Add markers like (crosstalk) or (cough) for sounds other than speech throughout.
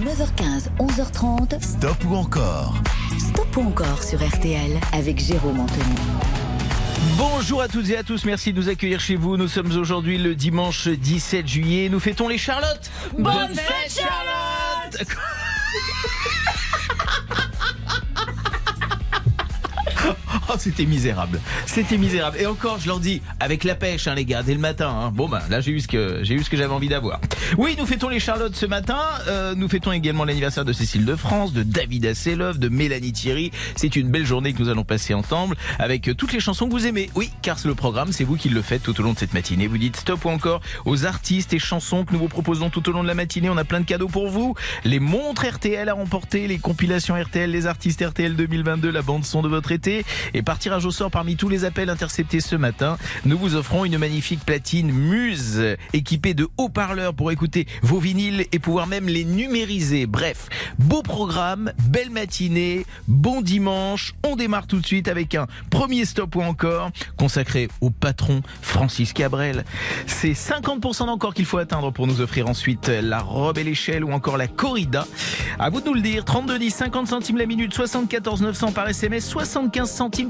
9h15, 11h30. Stop ou encore Stop ou encore sur RTL avec Jérôme Anthony. Bonjour à toutes et à tous, merci de nous accueillir chez vous. Nous sommes aujourd'hui le dimanche 17 juillet. Nous fêtons les Charlottes. Bonne fête, Charlotte Oh, c'était misérable. C'était misérable. Et encore, je leur dis, avec la pêche, hein, les gars, dès le matin. hein. Bon, ben là, j'ai eu ce que j'ai eu ce que j'avais envie d'avoir. Oui, nous fêtons les Charlottes ce matin. Euh, nous fêtons également l'anniversaire de Cécile de France, de David Asseloff, de Mélanie Thierry. C'est une belle journée que nous allons passer ensemble avec euh, toutes les chansons que vous aimez. Oui, car c'est le programme, c'est vous qui le faites tout au long de cette matinée. Vous dites stop ou encore aux artistes et chansons que nous vous proposons tout au long de la matinée. On a plein de cadeaux pour vous. Les montres RTL à remporter, les compilations RTL, les artistes RTL 2022, la bande son de votre été. Par tirage au sort parmi tous les appels interceptés ce matin, nous vous offrons une magnifique platine Muse équipée de haut-parleurs pour écouter vos vinyles et pouvoir même les numériser. Bref, beau programme, belle matinée, bon dimanche. On démarre tout de suite avec un premier stop ou encore consacré au patron Francis Cabrel. C'est 50% d'encore qu'il faut atteindre pour nous offrir ensuite la robe et l'échelle ou encore la corrida. À vous de nous le dire. 32 10 50 centimes la minute, 74 900 par SMS, 75 centimes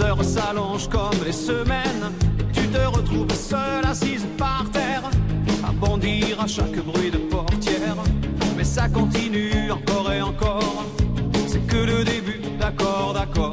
heures s'allongent comme les semaines, tu te retrouves seule assise par terre, à bondir à chaque bruit de portière. Mais ça continue encore et encore, c'est que le début, d'accord, d'accord.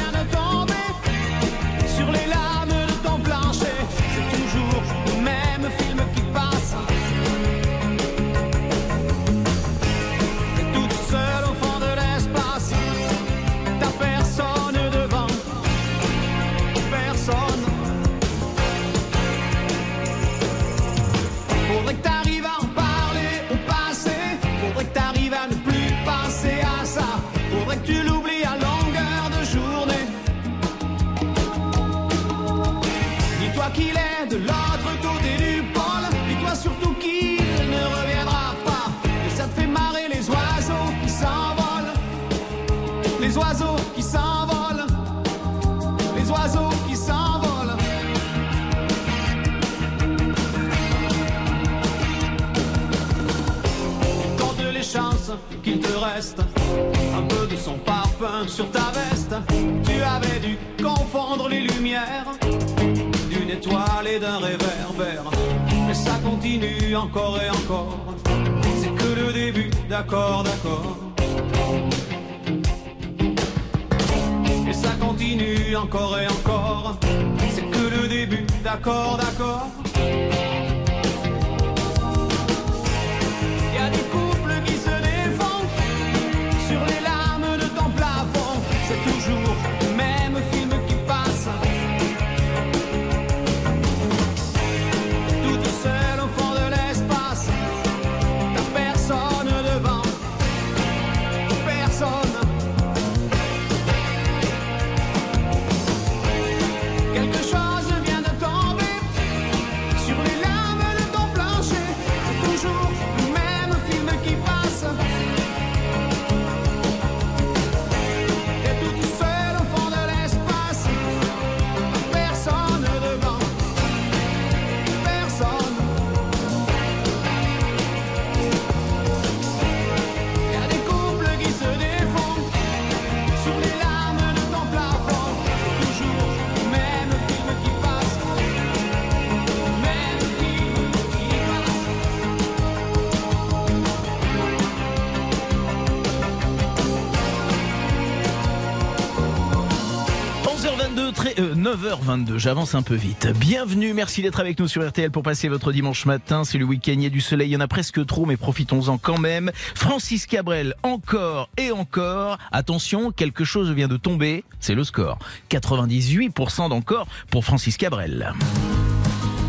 9h22, j'avance un peu vite. Bienvenue, merci d'être avec nous sur RTL pour passer votre dimanche matin. C'est le week-end, il y a du soleil, il y en a presque trop, mais profitons-en quand même. Francis Cabrel, encore et encore. Attention, quelque chose vient de tomber, c'est le score. 98% d'encore pour Francis Cabrel.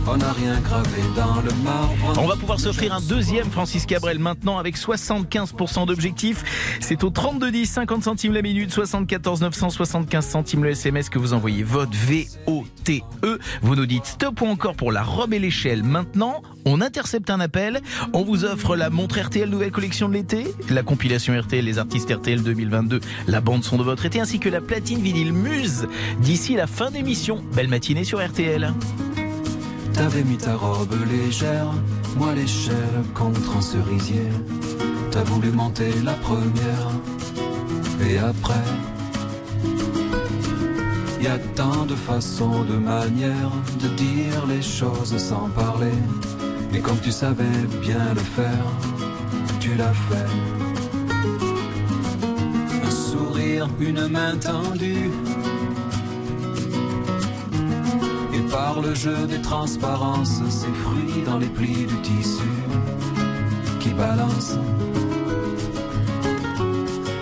On n'a rien gravé dans le marbre. On va pouvoir s'offrir un deuxième Francis Cabrel maintenant avec 75% d'objectifs. C'est au 32 50 centimes la minute, 74 975 centimes le SMS que vous envoyez votre V-O-T-E. Vous nous dites stop ou encore pour la robe et l'échelle. Maintenant, on intercepte un appel. On vous offre la montre RTL nouvelle collection de l'été, la compilation RTL, les artistes RTL 2022, la bande son de votre été ainsi que la platine vinyle Muse d'ici la fin d'émission. Belle matinée sur RTL. T'avais mis ta robe légère, moi l'échelle contre un cerisier. T'as voulu monter la première, et après, y a tant de façons, de manières de dire les choses sans parler. Et comme tu savais bien le faire, tu l'as fait. Un sourire, une main tendue par le jeu des transparences, ces fruits dans les plis du tissu qui balancent.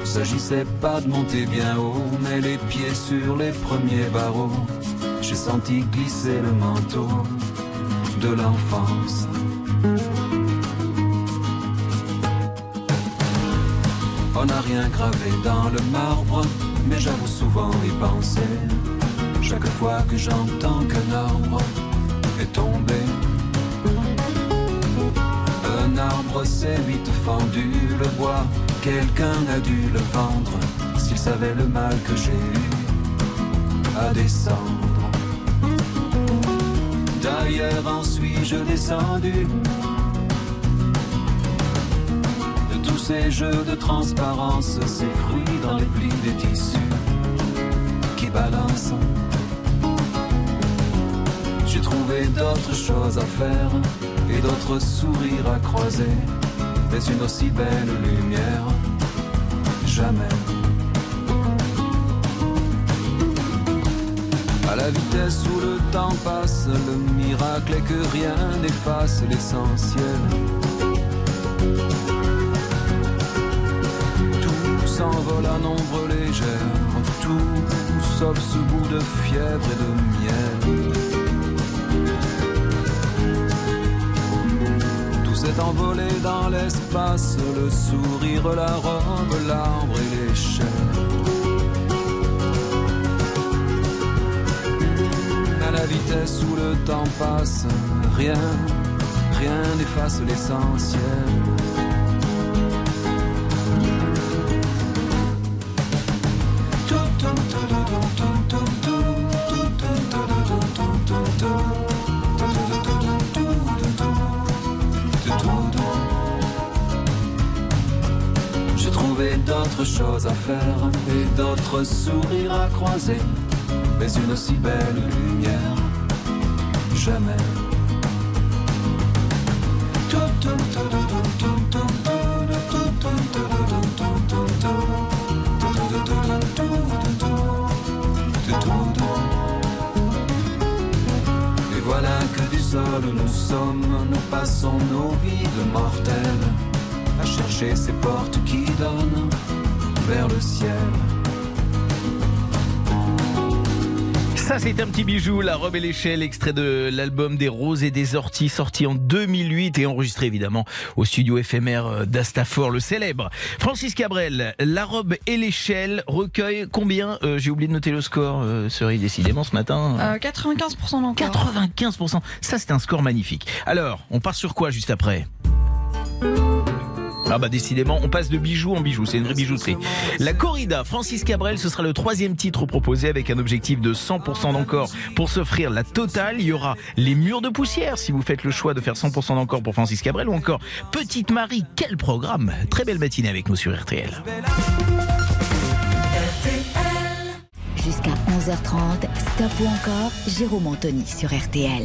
S'agissait pas de monter bien haut, mais les pieds sur les premiers barreaux. J'ai senti glisser le manteau de l'enfance. On n'a rien gravé dans le marbre, mais j'avoue souvent y penser chaque fois que j'entends qu'un arbre est tombé. Un arbre s'est vite fendu, le bois, quelqu'un a dû le vendre, s'il savait le mal que j'ai eu à descendre. D'ailleurs en suis-je descendu? De tous ces jeux de transparence, ces fruits dans les plis des tissus qui balancent trouver d'autres choses à faire et d'autres sourires à croiser. Mais une aussi belle lumière, jamais. À la vitesse où le temps passe, le miracle est que rien n'efface l'essentiel. Tout s'envole à nombre légère, tout sauf ce bout de fièvre et de miel. S'est envolé dans l'espace, le sourire, la robe, l'arbre et l'échelle. À la vitesse où le temps passe, rien, rien n'efface l'essentiel. Et d'autres sourires à croiser. Mais une si belle lumière, jamais. Et voilà que du sol nous sommes, nous passons nos vies de mortels à chercher ces portes qui donnent vers le ciel. Ça, c'est un petit bijou, La robe et l'échelle, extrait de l'album des Roses et des Orties, sorti en 2008 et enregistré évidemment au studio éphémère d'Astafor, le célèbre. Francis Cabrel, La robe et l'échelle recueille combien euh, J'ai oublié de noter le score, euh, serait décidément ce matin. Euh, 95% d'encore. 95%, ça c'est un score magnifique. Alors, on part sur quoi juste après? Ah bah décidément, on passe de bijoux en bijoux, c'est une vraie bijouterie. La corrida, Francis Cabrel, ce sera le troisième titre proposé avec un objectif de 100% d'encore pour s'offrir la totale. Il y aura les murs de poussière si vous faites le choix de faire 100% d'encore pour Francis Cabrel ou encore Petite Marie, quel programme Très belle matinée avec nous sur RTL. Jusqu'à 11h30, stop ou encore Jérôme Anthony sur RTL.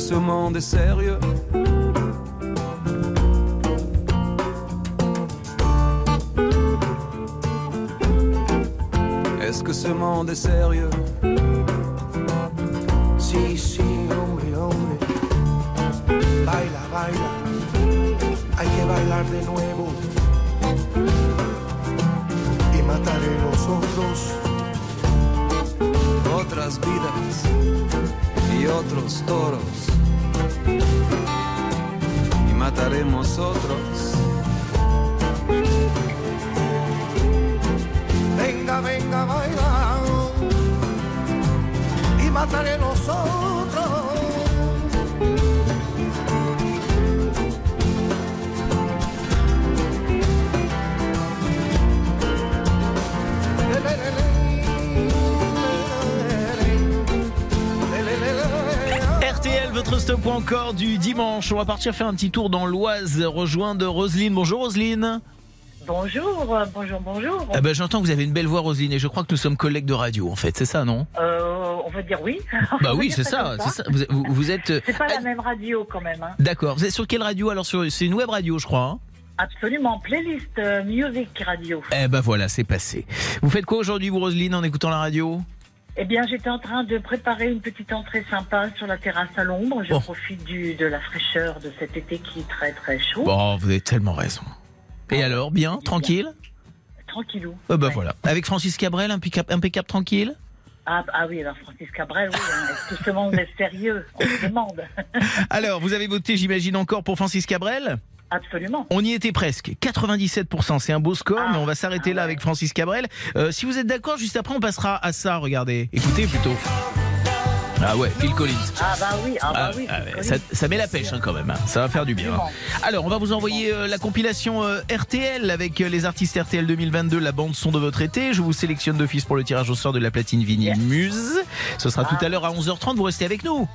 Ce monde est sérieux Est-ce que ce monde est sérieux Sí, sí, hombre, hombre. Baila, baila. Hay que bailar de nuevo. Y mataré los otros. Otras vidas y otros toros. Y mataremos otros. Venga, venga, baila. Y mataré los otros. Votre stop encore du dimanche. On va partir faire un petit tour dans l'Oise, rejoindre Roselyne. Bonjour Roselyne. Bonjour, euh, bonjour, bonjour. Ah ben, J'entends que vous avez une belle voix Roselyne et je crois que nous sommes collègues de radio en fait, c'est ça non? Euh, on va dire oui. Bah oui, c'est ça, (laughs) c'est ça. Vous, êtes... euh, C'est pas la ah, même radio quand même. hein. D'accord, vous êtes sur quelle radio? Alors. C'est une web radio je crois. hein Absolument, playlist euh, music radio. eh ben voilà, c'est passé. Vous faites quoi aujourd'hui vous Roselyne en écoutant la radio? Eh bien, j'étais en train de préparer une petite entrée sympa sur la terrasse à l'ombre. Je profite du, de la fraîcheur de cet été qui est très très chaud. Bon, vous avez tellement raison. Et alors, bien, tranquille Tranquillou. Eh ben Ouais. voilà. Avec Francis Cabrel, impeccable, impeccable tranquille Ah, ah oui, alors Francis Cabrel, oui. hein. Est-ce que ce monde est sérieux? On se demande. (laughs) Alors, vous avez voté, j'imagine, encore pour Francis Cabrel? Absolument. On y était presque. 97%, c'est un beau score, Ah, mais on va s'arrêter ah là ouais. avec Francis Cabrel. Euh, si vous êtes d'accord, juste après, on passera à ça, regardez. Écoutez plutôt. Ah ouais, Phil Collins. Ah bah oui, ah bah Ah, oui. ah ça, ça met la pêche hein, quand même. hein. Ça va faire du bien. hein. Alors, on va vous envoyer euh, la compilation euh, RTL avec euh, les artistes RTL 2022, la bande son de votre été. Je vous sélectionne d'office pour le tirage au sort de la platine vinyle. Muse. Ce sera tout Ah. à l'heure à 11h30. Vous restez avec nous.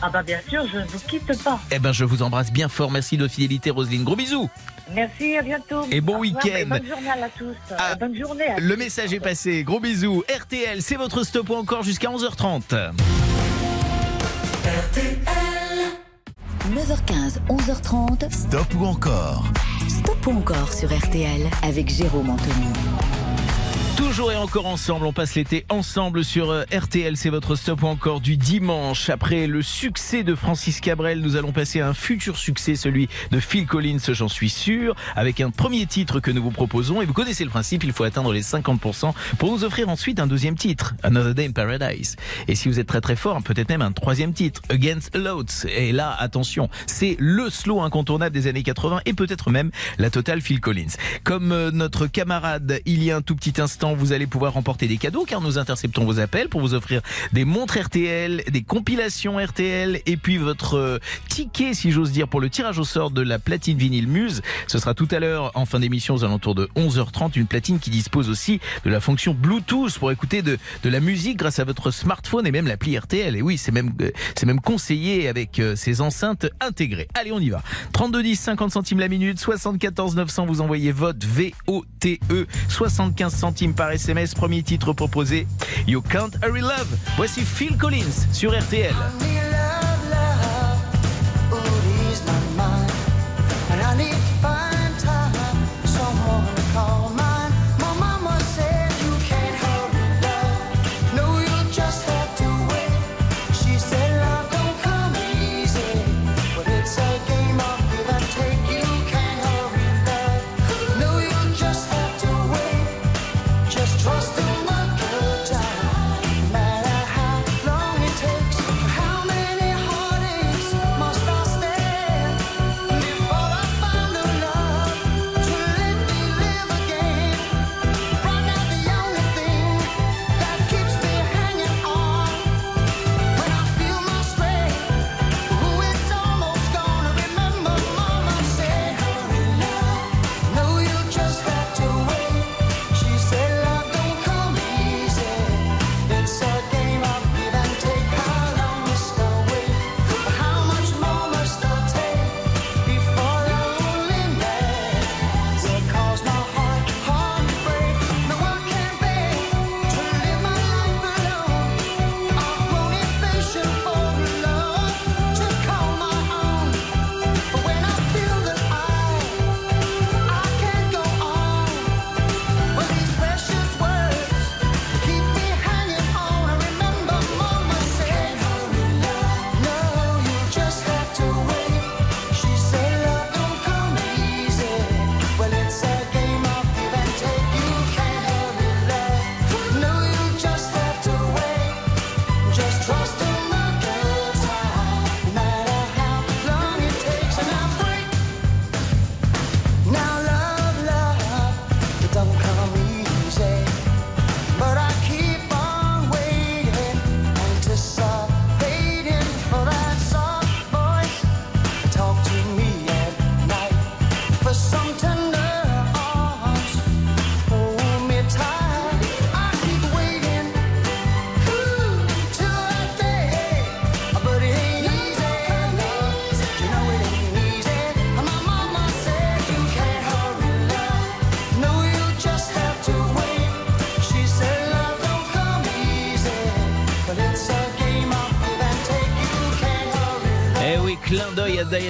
Ah bah bien sûr, je ne vous quitte pas. Eh ben, je vous embrasse bien fort. Merci de votre fidélité, Roselyne. Gros bisous. Merci, à bientôt. Et bon week-end. et Bonne journée à tous. Ah, bonne journée. à Le tous. message est passé. Gros bisous. RTL, c'est votre stop ou encore jusqu'à 11h30. 9h15, 11h30, Stop ou encore? Stop ou encore sur RTL avec Jérôme Anthony. Toujours et encore ensemble, on passe l'été ensemble sur euh, RTL, c'est votre stop encore du dimanche. Après le succès de Francis Cabrel, nous allons passer à un futur succès, celui de Phil Collins, j'en suis sûr, avec un premier titre que nous vous proposons. Et vous connaissez le principe, il faut atteindre les 50% pour nous offrir ensuite un deuxième titre, Another Day in Paradise. Et si vous êtes très très fort, peut-être même un troisième titre, Against Loads. Et là, attention, c'est le slow incontournable des années 80 et peut-être même la totale Phil Collins. Comme euh, notre camarade il y a un tout petit instant, vous allez pouvoir remporter des cadeaux car nous interceptons vos appels pour vous offrir des montres RTL, des compilations RTL et puis votre euh, ticket, si j'ose dire, pour le tirage au sort de la platine vinyle Muse. Ce sera tout à l'heure en fin d'émission aux alentours de 11h30, une platine qui dispose aussi de la fonction Bluetooth pour écouter de, la musique grâce à votre smartphone et même l'appli RTL. Et oui, c'est même, euh, c'est même conseillé avec euh, ces enceintes intégrées. Allez, on y va. 32 10, 50 centimes la minute, 74 900, vous envoyez vote V-O-T-E, 75 centimes par SMS, premier titre proposé, You Can't Hurry Love. Voici Phil Collins sur RTL.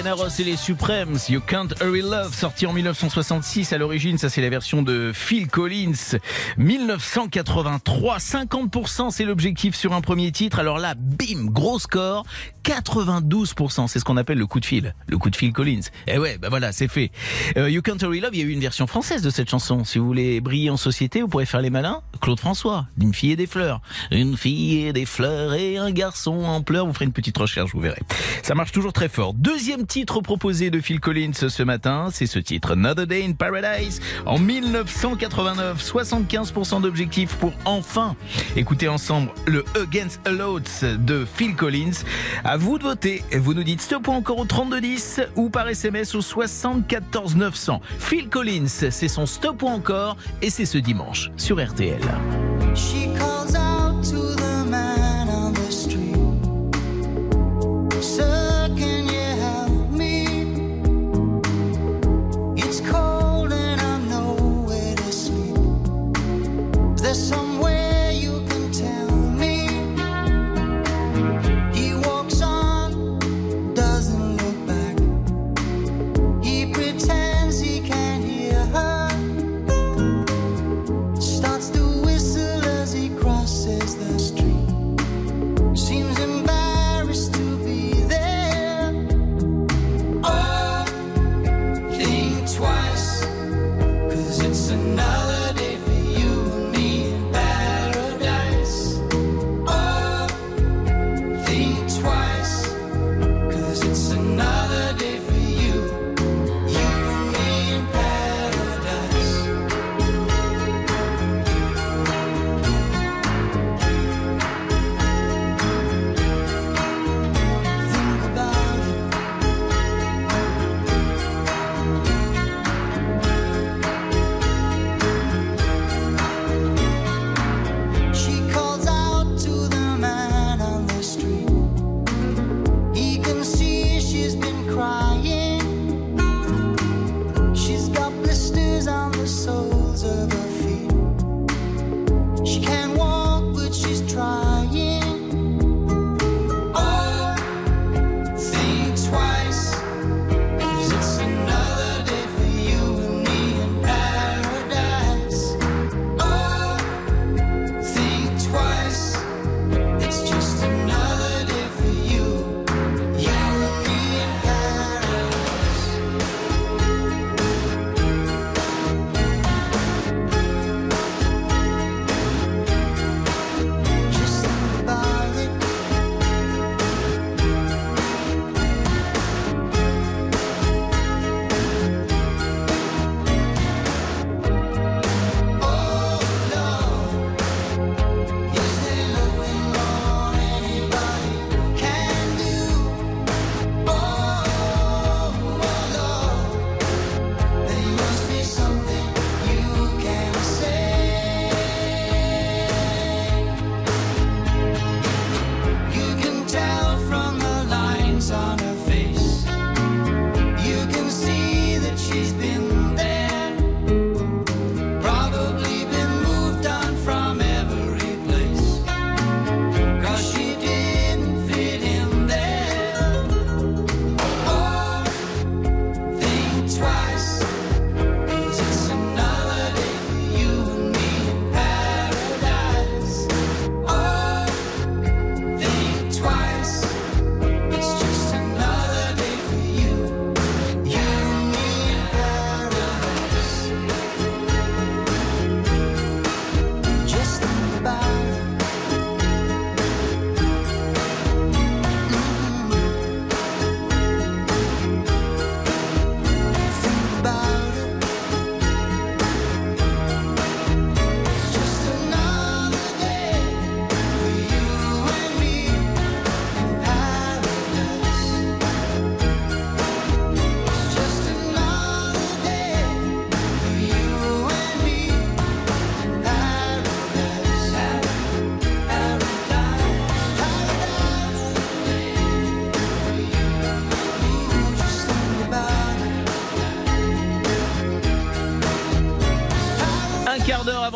Diana et les Supremes. You Can't Hurry Love, sorti en 1966 à l'origine. Ça, c'est la version de Phil Collins. 1983, 50%, c'est l'objectif sur un premier titre. Alors là, bim, gros score. 92%, c'est ce qu'on appelle le coup de fil. Le coup de fil Collins. Eh ouais, bah voilà, c'est fait. Euh, you Can't Hurry Love, il y a eu une version française de cette chanson. Si vous voulez briller en société, vous pourrez faire les malins. Claude François, d'une fille et des fleurs. Une fille et des fleurs et un garçon en pleurs. Vous ferez une petite recherche, vous verrez. Ça marche toujours très fort. Deuxième titre proposé de Phil Collins ce matin, c'est ce titre, Another Day in Paradise, en 1989. 75% d'objectifs pour enfin écouter ensemble le Against All Odds de Phil Collins. À vous de voter. Vous nous dites stop encore au 3210 ou par SMS au 74 900. Phil Collins, c'est son stop ou encore et c'est ce dimanche sur RTL. She calls out to the man on the street. Sir, can you help me? It's cold and I'm nowhere to sleep.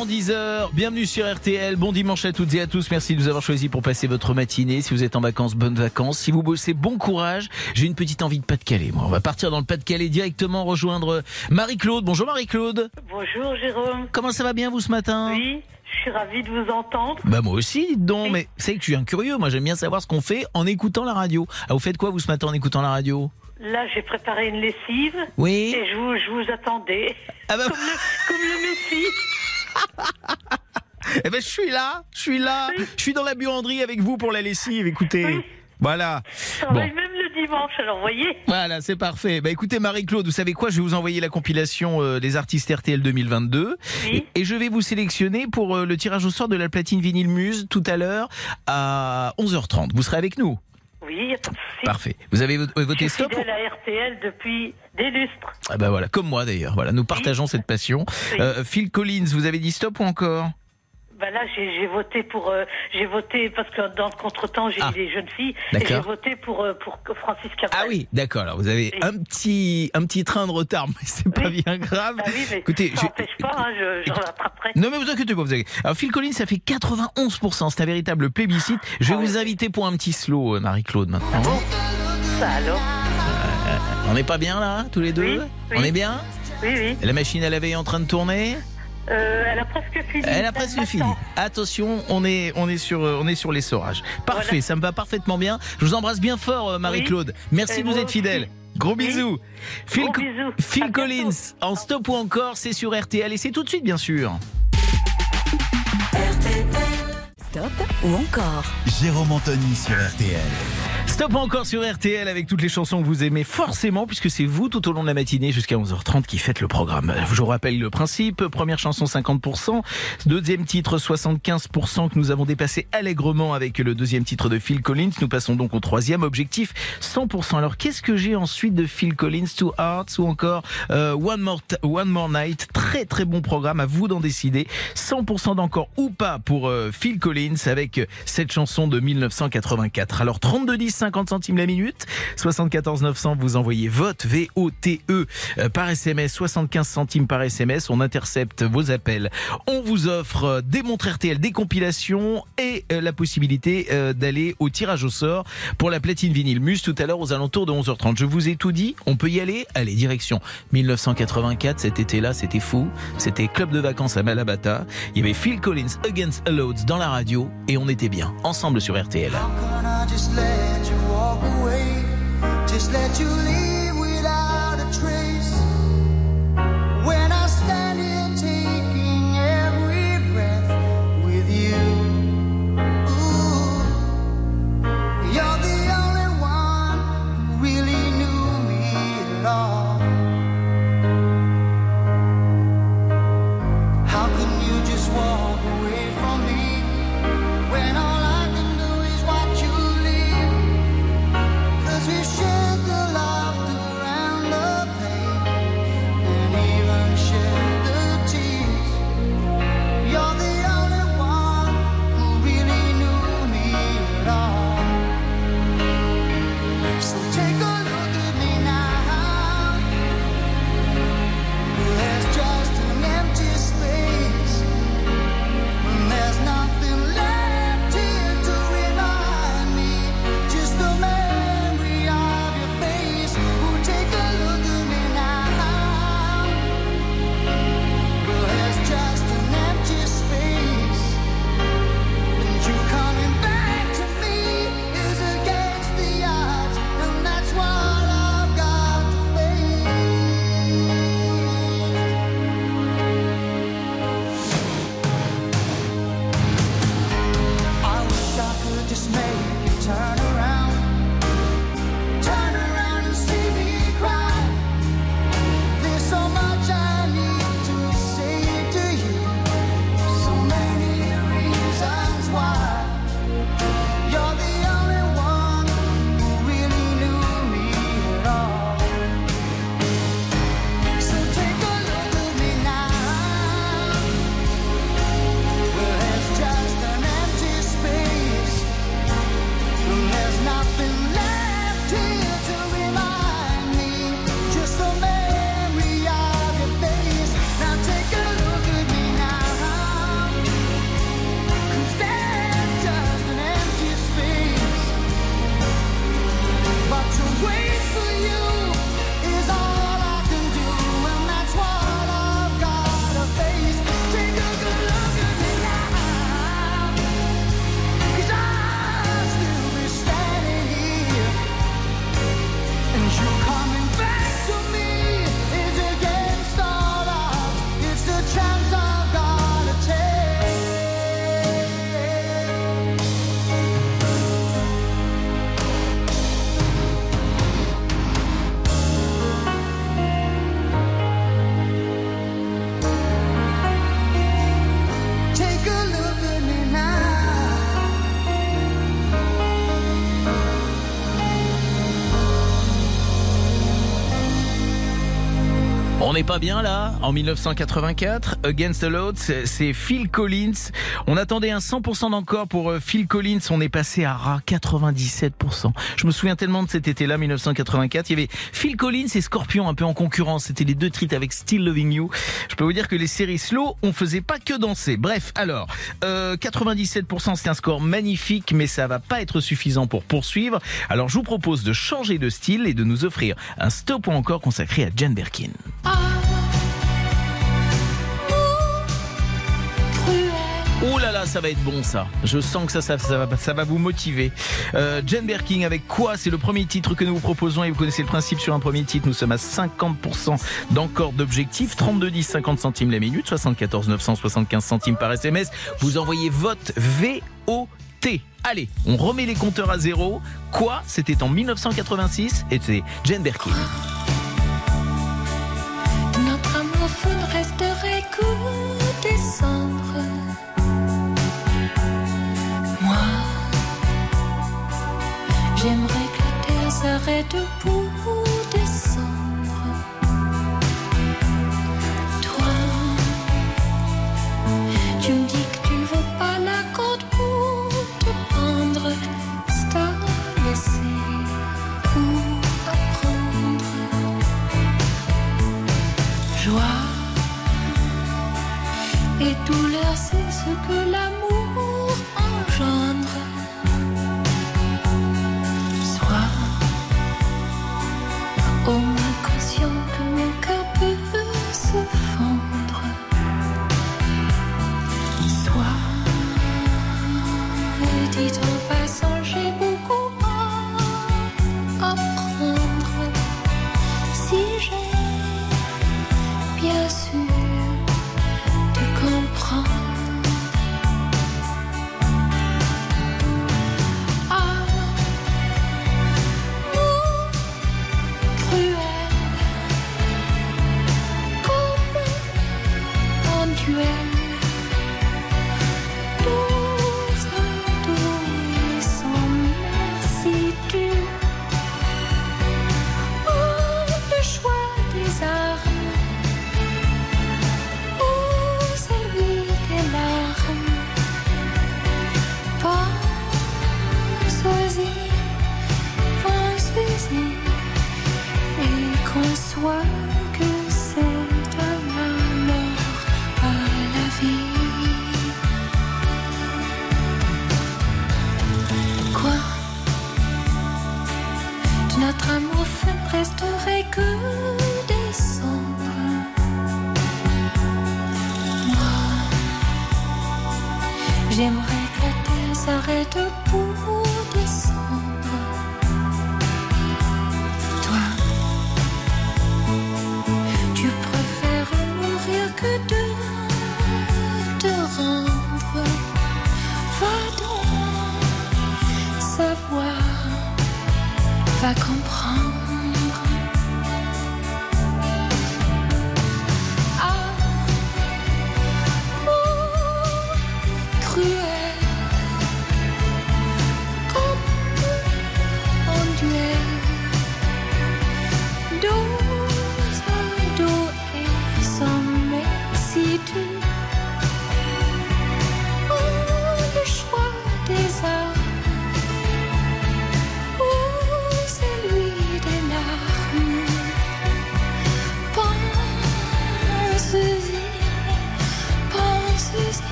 Avant 10h, bienvenue sur RTL, bon dimanche à toutes et à tous, merci de nous avoir choisis pour passer votre matinée, si vous êtes en vacances, bonnes vacances, si vous bossez, bon courage, j'ai une petite envie de Pas-de-Calais, moi. On va partir dans le Pas-de-Calais directement rejoindre Marie-Claude, bonjour Marie-Claude, Bonjour Jérôme. comment ça va bien vous ce matin? Oui, je suis ravie de vous entendre. Bah moi aussi, dites donc, Oui. mais c'est que je suis un curieux, moi j'aime bien savoir ce qu'on fait en écoutant la radio. Ah, vous faites quoi vous ce matin en écoutant la radio? Là, j'ai préparé une lessive. Oui. Et je vous, je vous attendais. Ah bah, Comme le, comme le Messie. (laughs) eh ben je suis là, je suis là, je suis dans la buanderie avec vous pour la lessive, écoutez. Oui. Voilà. Bon. même le dimanche, alors vous voyez Voilà, c'est parfait. Bah écoutez Marie-Claude, vous savez quoi? Je vais vous envoyer la compilation euh, des artistes RTL 2022 Oui. et, et je vais vous sélectionner pour euh, le tirage au sort de la platine vinyle Muse tout à l'heure à 11h30. Vous serez avec nous? Oui, y a pas de souci. Parfait. Vous avez vo- Je voté suis stop fidèle à RTL depuis des lustres. Ah bah voilà, comme moi d'ailleurs. Voilà, nous partageons cette passion. Oui. Euh, Phil Collins, vous avez dit stop ou encore? Bah là, j'ai voté pour. euh, j'ai voté parce que dans le contretemps, j'ai Ah. eu des jeunes filles. Et j'ai voté pour, euh, pour Francis Cabrel. Ah oui, d'accord. Alors vous avez Oui. un petit un petit train de retard, mais c'est pas Oui. bien grave. Bah oui, mais Écoutez, ça j'ai- n'empêche pas, hein, je, je rattraperai. Non mais vous inquiétez pas, vous avez... Alors Phil Collins, ça fait 91%, c'est un véritable plébiscite. Je vais Ah vous inviter pour un petit slow, euh, Marie-Claude, maintenant. Ça alors? On n'est pas bien là, tous les deux? On est bien? Oui, oui. La machine à laver est en train de tourner? Euh, elle a presque fini. Elle a presque fini. Attention, on est, on est sur, euh, on est sur l'essorage. Parfait, Voilà. ça me va parfaitement bien. Je vous embrasse bien fort, euh, Marie-Claude. Merci de vous être fidèle. Gros Oui. Phil, Gros bisous. Phil. Collins, en stop ou encore, c'est sur RTL et c'est tout de suite, bien sûr. Stop ou encore Jérôme Anthony sur RTL. Stop encore sur RTL avec toutes les chansons que vous aimez forcément puisque c'est vous tout au long de la matinée jusqu'à 11h30 qui faites le programme. Je vous rappelle le principe. Première chanson 50%, deuxième titre 75% que nous avons dépassé allègrement avec le deuxième titre de Phil Collins. Nous passons donc au troisième objectif 100%. Alors qu'est-ce que j'ai ensuite de Phil Collins, Two Hearts ou encore euh, One, More One More Night? Très très bon programme, à vous d'en décider. 100% d'encore ou pas pour euh, Phil Collins avec cette chanson de 1984. Alors 32 10 50 centimes la minute, 74 900 vous envoyez vote V O T E euh, par SMS 75 centimes par SMS, on intercepte vos appels. On vous offre euh, des montres RTL, des compilations et euh, la possibilité euh, d'aller au tirage au sort pour la platine vinyle Muse tout à l'heure aux alentours de 11h30. Je vous ai tout dit, on peut y aller Allez, direction 1984, cet été-là, c'était fou. C'était club de vacances à Malabata. Il y avait Phil Collins Against All Odds dans la radio et on était bien ensemble sur RTL. On n'est pas bien là En 1984, Against the Load, c'est Phil Collins. On attendait un 100% d'encore pour euh, Phil Collins. On est passé à ras 97%. Je me souviens tellement de cet été-là, 1984. Il y avait Phil Collins et Scorpion un peu en concurrence. C'était les deux titres avec Still Loving You. Je peux vous dire que les séries slow, on faisait pas que danser. Bref, alors, euh, 97% c'est un score magnifique, mais ça va pas être suffisant pour poursuivre. Alors je vous propose de changer de style et de nous offrir un stop ou encore consacré à Jane Birkin. Oh ça va être bon ça. Je sens que ça, ça, va, ça va vous motiver. Euh, Jane Birkin avec quoi? C'est le premier titre que nous vous proposons et vous connaissez le principe sur un premier titre. Nous sommes à 50% d'encore d'objectifs. 32 10 50 centimes la minute, 74 975 centimes par SMS. Vous envoyez vote VOT. Allez, on remet les compteurs à zéro. Quoi? C'était en 1986 et c'est Jane Birkin. La terre s'arrête pour descendre. Toi, tu me dis que tu ne veux pas la corde pour te pendre. C'est à laisser ou apprendre joie et douleur, c'est ce que l'amour j'aimerais que la terre s'arrête pour descendre. Toi, tu préfères mourir que de te rendre. Va donc savoir va comprendre.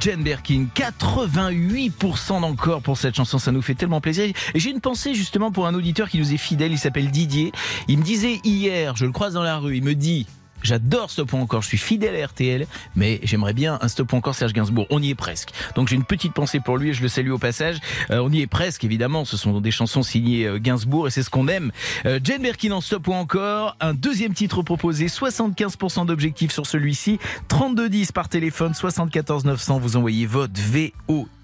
Jane Birkin 88% d'encore pour cette chanson, ça nous fait tellement plaisir. Et j'ai une pensée justement pour un auditeur qui nous est fidèle, il s'appelle Didier. Il me disait hier, je le croise dans la rue, il me dit J'adore Stop ou encore, je suis fidèle à RTL, mais j'aimerais bien un Stop ou encore Serge Gainsbourg. On y est presque. Donc j'ai une petite pensée pour lui et je le salue au passage. Euh, on y est presque, évidemment. Ce sont des chansons signées euh, Gainsbourg et c'est ce qu'on aime. Euh, Jane Birkin en Stop ou encore. Un deuxième titre proposé, 75% d'objectifs sur celui-ci. 3210 par téléphone, 74 900. Vous envoyez vote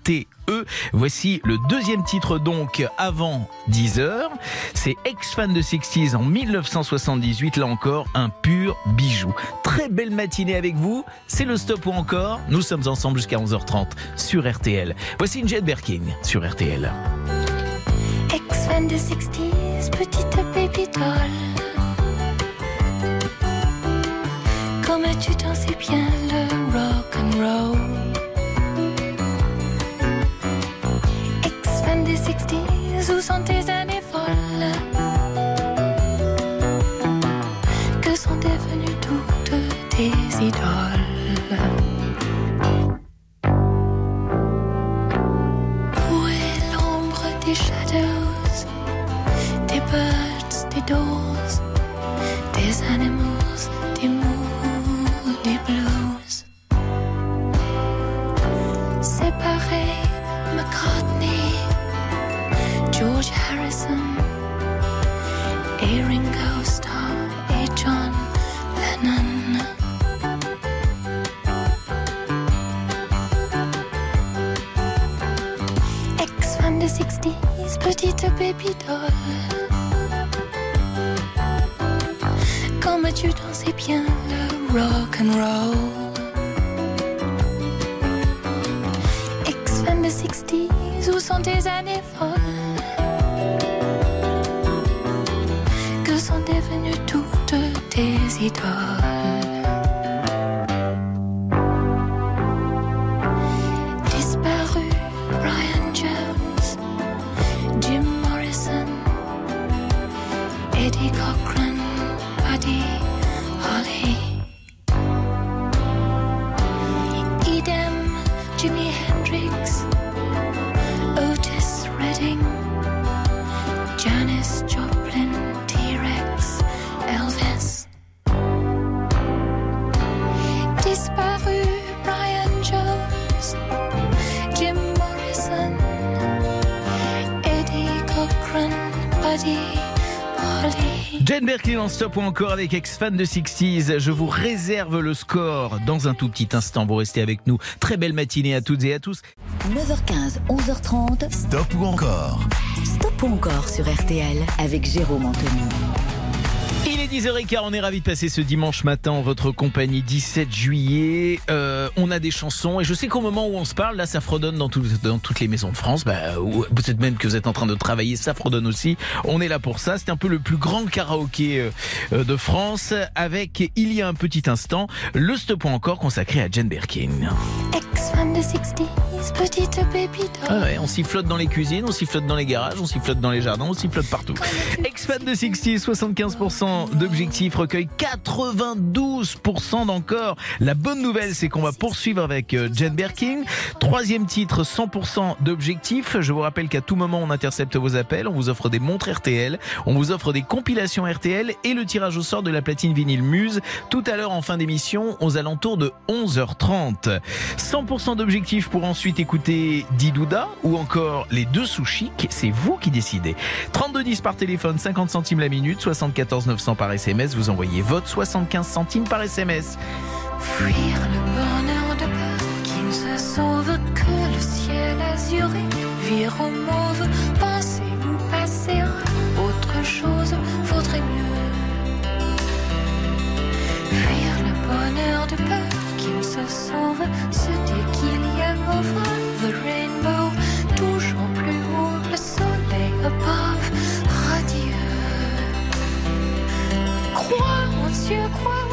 VOT. Voici le deuxième titre donc avant 10h. C'est Ex-fan de 60s en 1978, là encore un pur bijou. Très belle matinée avec vous, c'est le stop ou encore. Nous sommes ensemble jusqu'à 11h30 sur RTL. Voici une Jet Berking sur RTL. Ex-fan de 60s, petite baby doll. Comme tu t'en sais bien le rock and roll? Sont tes années folles. Que sont devenues toutes tes idoles Ex-fan de 60s, petite baby doll. Comme tu dansais bien le rock and roll. Ex-fan de 60s, où sont tes années folles? Que sont devenues toutes tes idoles? En stop ou encore avec ex-fan de 60s. Je vous réserve le score dans un tout petit instant. Vous restez avec nous. Très belle matinée à toutes et à tous. 9h15, 11h30. Stop ou encore Stop ou encore sur RTL avec Jérôme Anthony. Il est 10h15, on est ravis de passer ce dimanche matin en votre compagnie 17 juillet. Euh, on a des chansons et je sais qu'au moment où on se parle, là ça fredonne dans, tout- dans toutes les maisons de France. Bah, peut-être même que vous êtes en train de travailler, ça fredonne aussi. On est là pour ça. C'est un peu le plus grand karaoké euh, euh, de France avec, il y a un petit instant, le stop encore consacré à Jane Birkin. Ex-fan de 60s, petite baby doll. Ah ouais, on sifflote dans les cuisines, on sifflote dans les garages, on sifflote dans les jardins, on sifflote partout. Ex-fan de 60, 75% d'objectifs, recueille 92% d'encore. La bonne nouvelle, c'est qu'on va poursuivre avec euh, Jen Birkin. Troisième titre, 100% d'objectifs. Je vous rappelle qu'à tout moment, on intercepte vos appels, on vous offre des montres RTL, on vous offre des compilations RTL et le tirage au sort de la platine vinyle Muse tout à l'heure en fin d'émission aux alentours de 11h30. 100% d'objectifs pour ensuite écouter Didouda ou encore les deux sous c'est vous qui décidez. 3210 par téléphone, 50 centimes la minute, 74 900 par SMS, vous envoyez vote 75 centimes par SMS. Fuir le bonheur de peur qui ne se sauve que le ciel azuré. Vire au mauve, penser ou passer autre chose vaudrait mieux. Fuir le bonheur de peur qui ne se sauve, se dire qu'il y a over the rainbow, toujours plus haut, le soleil above, Crois en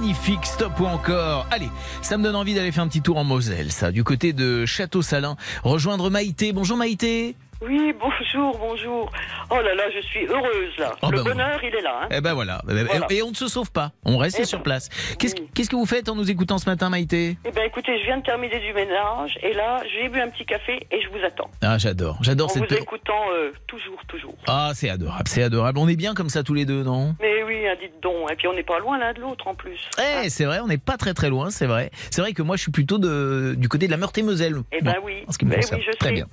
magnifique stop ou encore. Allez, ça me donne envie d'aller faire un petit tour en Moselle, ça, du côté de Château-Salin. Rejoindre Maïté. Bonjour Maïté. Oui, bonjour, bonjour. Oh là là, je suis heureuse là. Oh le bah bonheur, il est là. hein. Eh ben voilà. Eh ben, Voilà. Et on ne se sauve pas. On reste Eh sur ben, place. Qu'est-ce oui. que vous faites en nous écoutant ce matin, Maïté Eh bien, écoutez, je viens de terminer du ménage et là, j'ai bu un petit café et je vous attends. Ah, j'adore. J'adore En cette. vous écoutant euh, toujours, toujours. Ah, c'est adorable, c'est adorable. On est bien comme ça tous les deux, non? Mais oui, hein, dites donc. Et puis on n'est pas loin l'un de l'autre en plus. Eh, c'est vrai, on n'est pas très très loin, c'est vrai. C'est vrai que moi, je suis plutôt de, du côté de la Meurthe-et-Moselle. Eh ben oui. En ce qui me Eh oui, je très sais. bien.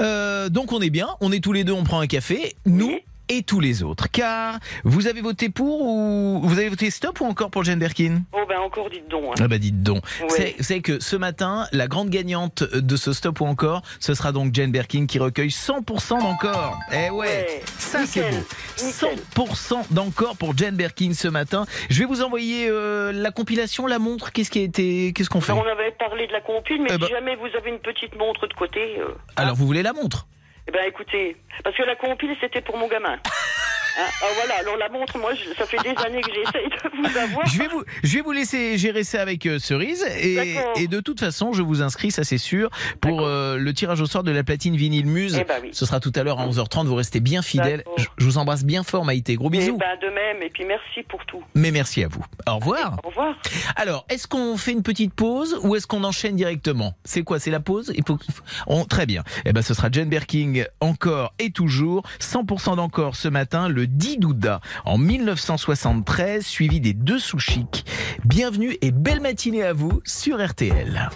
Euh, donc on est bien, on est tous les deux, on prend un café, nous Oui. et tous les autres. Car vous avez voté pour ou vous avez voté stop ou encore pour Jane Birkin? Oh ben encore, dites donc. hein. Ah bah dites donc. C'est- que ce matin, la grande gagnante de ce stop ou encore, ce sera donc Jane Birkin qui recueille 100% d'encore. Eh ouais, Ouais. ça c'est beau. Nickel. 100% d'encore pour Jane Birkin ce matin. Je vais vous envoyer euh, la compilation, la montre. Qu'est-ce qui a été, qu'est-ce qu'on fait? On avait parlé de la compile, mais Eh ben- si jamais vous avez une petite montre de côté, euh, Alors vous voulez la montre? Eh ben écoutez, parce que la compile c'était pour mon gamin. (laughs) Hein, ah, voilà, alors la montre, moi, je- ça fait des années que j'essaye de vous avoir. Je vais vous, je vais vous laisser gérer ça avec euh, Cerise et, et de toute façon, je vous inscris, ça c'est sûr, pour euh, le tirage au sort de la platine vinyle Muse. Eh ben oui. Ce sera tout à l'heure à 11h30. Vous restez bien fidèles. Je, je vous embrasse bien fort, Maïté. Gros Eh bisous. ben de même, et puis merci pour tout. Mais merci à vous. Au revoir. Au revoir. Alors, est-ce qu'on fait une petite pause ou est-ce qu'on enchaîne directement? C'est quoi? C'est la pause? Il faut. on- très bien. Eh ben, ce sera Jane Birkin encore et toujours 100% d'encore ce matin, le 10 Douda en 1973, suivi des deux sous chics. Bienvenue et belle matinée à vous sur RTL.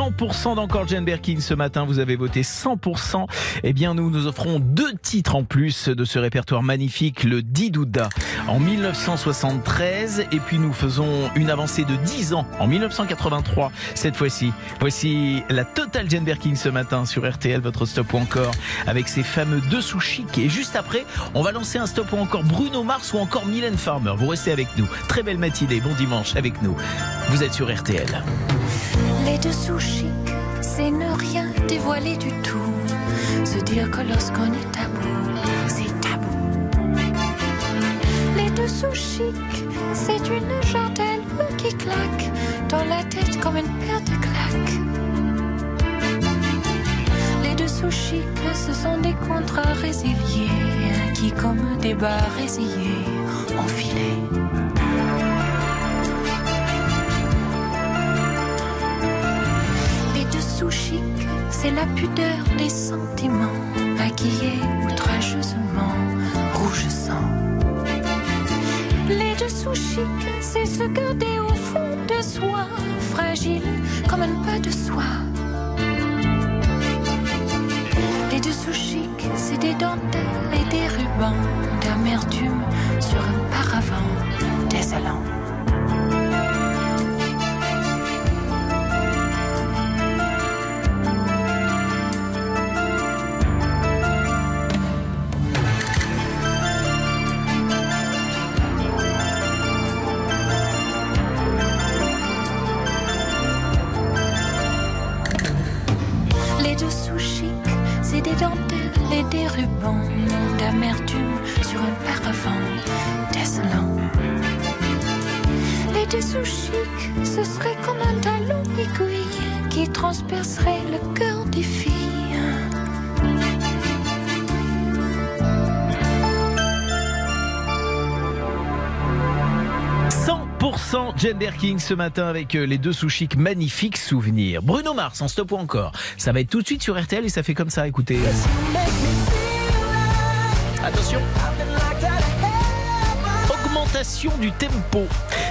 100% d'encore Jane Birkin ce matin, vous avez voté 100%. Eh bien, nous nous offrons deux titres en plus de ce répertoire magnifique, le Didouda en 1973. Et puis nous faisons une avancée de 10 ans en 1983 cette fois-ci. Voici la totale Jane Birkin ce matin sur RTL, votre stop ou encore avec ces fameux deux sous chic. Et juste après, on va lancer un stop ou encore Bruno Mars ou encore Mylène Farmer. Vous restez avec nous. Très belle matinée, bon dimanche avec nous. Vous êtes sur RTL. Les dessous chics, c'est ne rien dévoiler du tout. Se dire que lorsqu'on est tabou, c'est tabou. Les dessous chics, c'est une jartelle qui claque dans la tête comme une paire de claques. Les dessous chics, ce sont des contrats résiliés qui, comme des bas résillés, ont filé. C'est la pudeur des sentiments, maquillés outrageusement, rouge sang. Les dessous chics, c'est se garder au fond de soi, fragile comme un pas de soie. Les dessous chics, c'est des dentelles et des rubans d'amertume sur un paravent désolant. Transpercerait le cœur des filles. 100% Jane Birkin ce matin avec euh, les deux sous chics magnifiques souvenirs. Bruno Mars en stop ou encore. Ça va être tout de suite sur RTL et ça fait comme ça, écoutez. Attention. Augmentation du tempo.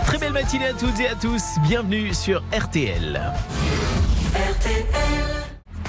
Très belle matinée à toutes et à tous. Bienvenue sur RTL.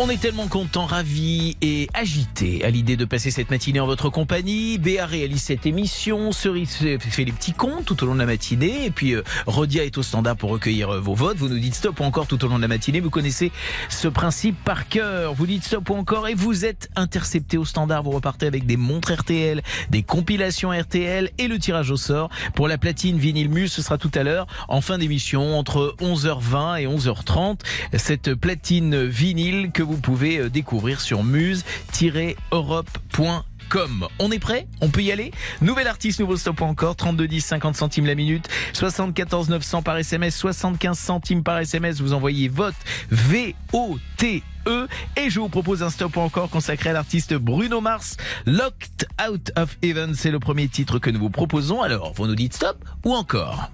On est tellement content, ravi et agité à l'idée de passer cette matinée en votre compagnie. Béa réalise cette émission, Cerise fait les petits comptes tout au long de la matinée et puis euh, Rodia est au standard pour recueillir euh, vos votes. Vous nous dites stop ou encore tout au long de la matinée. Vous connaissez ce principe par cœur. Vous dites stop ou encore et vous êtes intercepté au standard. Vous repartez avec des montres RTL, des compilations RTL et le tirage au sort pour la platine vinyle Muse. Ce sera tout à l'heure en fin d'émission entre 11h20 et 11h30. Cette platine vinyle que vous pouvez euh, découvrir sur muse-europe.com. On est prêt? On peut y aller? Nouvel artiste, nouveau stop encore. 32 10 50 centimes la minute. 74 900 par SMS 75 centimes par SMS vous envoyez vote V O T E. Et je vous propose un stop encore consacré à l'artiste Bruno Mars. Locked Out of Heaven c'est le premier titre que nous vous proposons. Alors vous nous dites stop ou encore?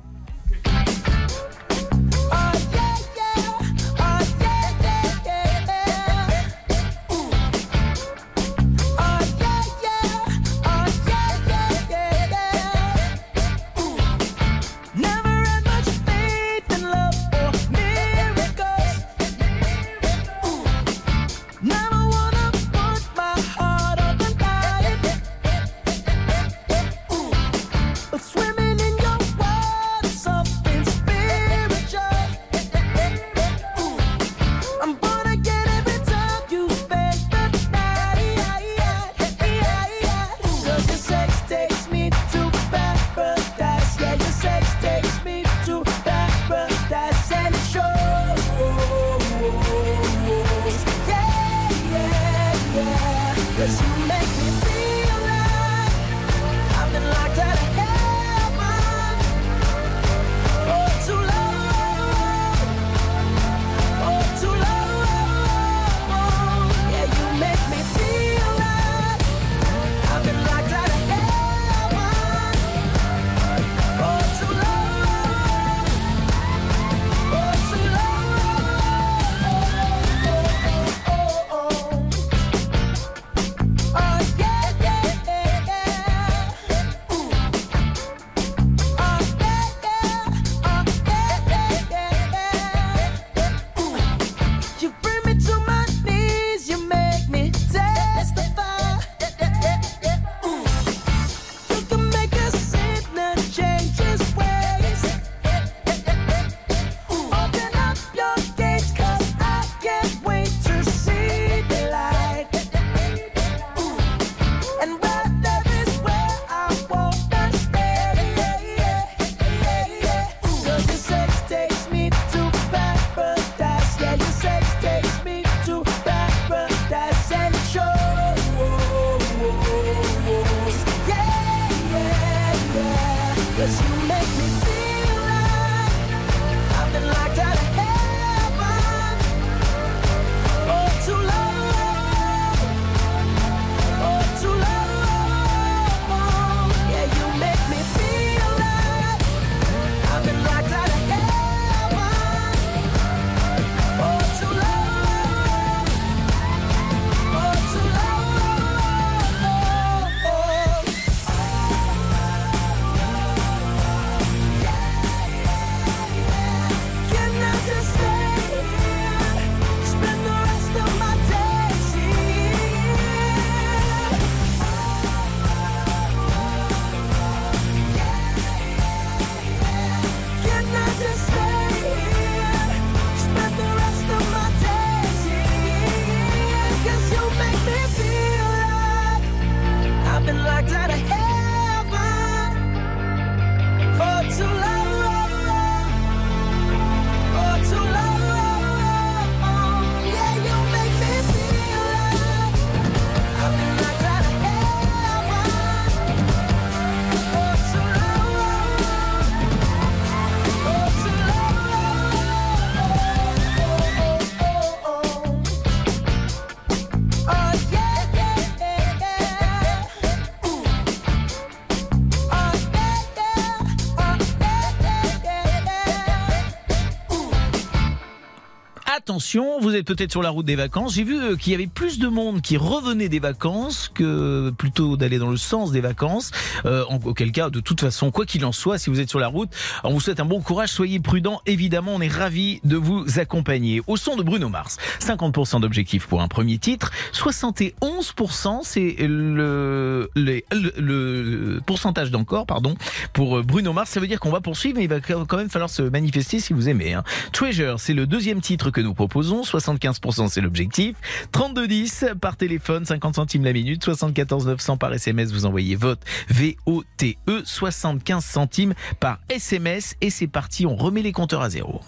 attention, vous êtes peut-être sur la route des vacances. J'ai vu euh, qu'il y avait plus de monde qui revenait des vacances que plutôt d'aller dans le sens des vacances. Euh, auquel cas, de toute façon, quoi qu'il en soit, si vous êtes sur la route, on vous souhaite un bon courage. Soyez prudents. Évidemment, on est ravis de vous accompagner. Au son de Bruno Mars, 50% d'objectifs pour un premier titre, 71% c'est le, le, le, pourcentage d'encore, pardon, pour euh, Bruno Mars. Ça veut dire qu'on va poursuivre, mais il va quand même falloir se manifester si vous aimez. Hein. Treasure, c'est le deuxième titre que nous proposons proposons. 75% c'est l'objectif. 3210 par téléphone, 50 centimes la minute, 74 900 par SMS. Vous envoyez vote VOTE, 75 centimes par SMS. Et c'est parti, on remet les compteurs à zéro.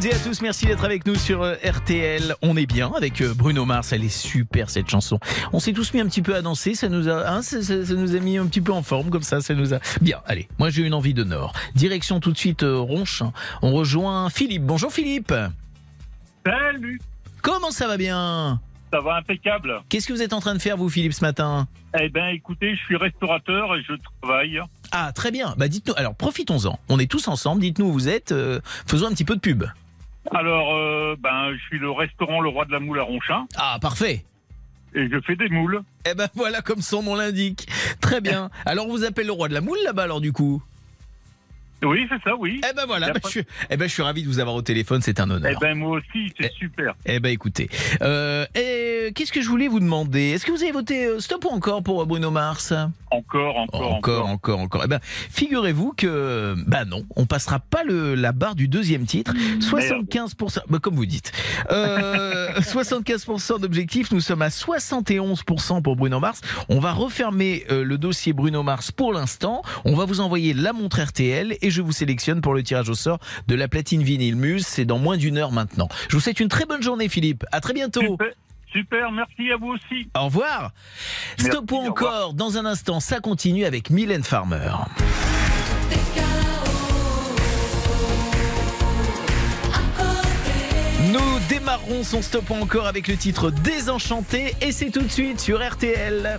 Toutes et à tous. Merci d'être avec nous sur euh, RTL. On est bien avec euh, Bruno Mars. Elle est super cette chanson. On s'est tous mis un petit peu à danser. Ça nous a, hein, ça, ça- ça nous a mis un petit peu en forme comme ça. Ça nous a bien. Allez, moi j'ai une envie de Nord. Direction tout de suite euh, Ronchin. On rejoint Philippe. Bonjour Philippe. Salut Comment ça va bien? Ça va impeccable. Qu'est-ce que vous êtes en train de faire vous Philippe ce matin? Eh ben, écoutez, je suis restaurateur et je travaille. Ah très bien. Bah dites-nous. Alors profitons-en. On est tous ensemble. Dites-nous où vous êtes. Euh, faisons un petit peu de pub. Alors, euh, ben, je suis le restaurant Le Roi de la Moule à Ronchin Ah parfait. et je fais des moules. Eh ben voilà comme son nom l'indique. Très bien. (laughs) Alors on vous appelle le roi de la moule là-bas alors du coup Oui, c'est ça, oui. Eh ben voilà, pas- je, suis, eh ben, je suis ravi de vous avoir au téléphone, c'est un Eh honneur. ben, moi aussi, c'est super. Eh ben écoutez, euh, et qu'est-ce que je voulais vous demander? Est-ce que vous avez voté euh, stop ou encore pour euh, Bruno Mars? Encore, encore, encore, encore, encore. Eh ben, figurez-vous que, bah non, on passera pas le, la barre du deuxième titre. 75%, bah, comme vous dites. Euh, (laughs) 75% d'objectifs, nous sommes à 71% pour Bruno Mars. On va refermer euh, le dossier Bruno Mars pour l'instant. On va vous envoyer la montre RTL et je vous sélectionne pour le tirage au sort de la platine vinyle Muse. C'est dans moins d'une heure maintenant. Je vous souhaite une très bonne journée, Philippe. À très bientôt. Super, super, merci à vous aussi. Au revoir. Merci, Stop ou au revoir. encore, dans un instant, ça continue avec Mylène Farmer. Nous démarrons son stop ou encore avec le titre Désenchanté et c'est tout de suite sur RTL.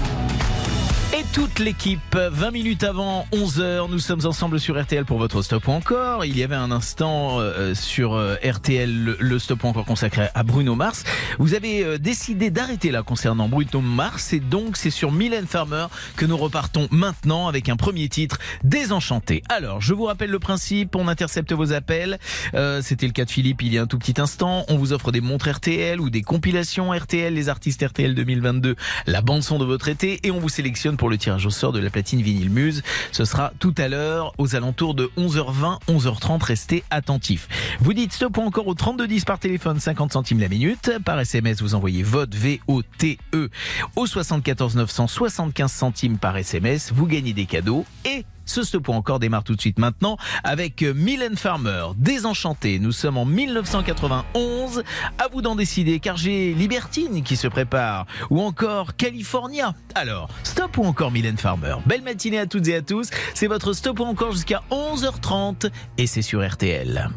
Et toute l'équipe, 20 minutes avant 11h, nous sommes ensemble sur RTL pour votre stop ou encore. Il y avait un instant euh, sur euh, RTL le, le stop ou encore consacré à Bruno Mars. Vous avez euh, décidé d'arrêter là concernant Bruno Mars et donc c'est sur Mylène Farmer que nous repartons maintenant avec un premier titre Désenchanté. Alors, je vous rappelle le principe, on intercepte vos appels. Euh, C'était le cas de Philippe il y a un tout petit instant. On vous offre des montres RTL ou des compilations RTL, les artistes RTL 2022, la bande son de votre été et on vous sélectionne pour le tirage au sort de la platine vinyle Muse. Ce sera tout à l'heure aux alentours de 11h20, 11h30. Restez attentifs. Vous dites stop ou encore au 3210 par téléphone, 50 centimes la minute. Par SMS, vous envoyez vote V-O-T-E au 74 900, 75 centimes par SMS. Vous gagnez des cadeaux et ce stop encore démarre tout de suite maintenant avec Mylène Farmer, Désenchanté. Nous sommes en 1991. À vous d'en décider car j'ai Libertine qui se prépare ou encore California. Alors, stop ou encore Mylène Farmer? Belle matinée à toutes et à tous. C'est votre stop ou encore jusqu'à 11h30 et c'est sur RTL.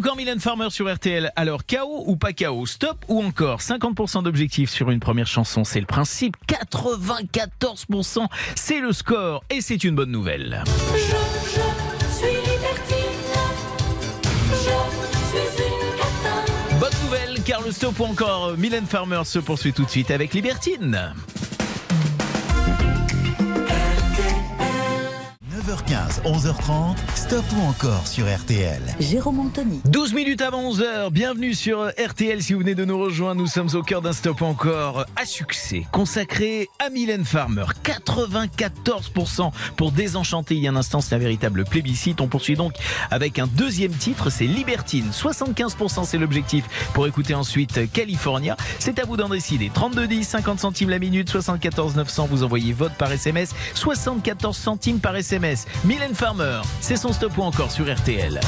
Encore Mylène Farmer sur RTL. Alors, KO ou pas KO Stop ou encore? 50% d'objectifs sur une première chanson, c'est le principe. 94%, c'est le score. Et c'est une bonne nouvelle. Je, je suis libertine. Je suis une catin. Bonne nouvelle, car le stop ou encore Mylène Farmer se poursuit tout de suite avec Libertine. 9h15, 11h30, stop ou encore sur RTL. Jérôme Anthony. 12 minutes avant 11h, bienvenue sur RTL si vous venez de nous rejoindre, nous sommes au cœur d'un stop encore à succès, consacré à Mylène Farmer, 94% pour désenchanter il y a un instant, c'est un véritable plébiscite, on poursuit donc avec un deuxième titre, c'est Libertine, 75% c'est l'objectif pour écouter ensuite California, c'est à vous d'en décider, 32 50 centimes la minute, 74 900, vous envoyez vote par SMS, 74 centimes par SMS, Mylène Farmer, c'est son stop ou encore sur RTL.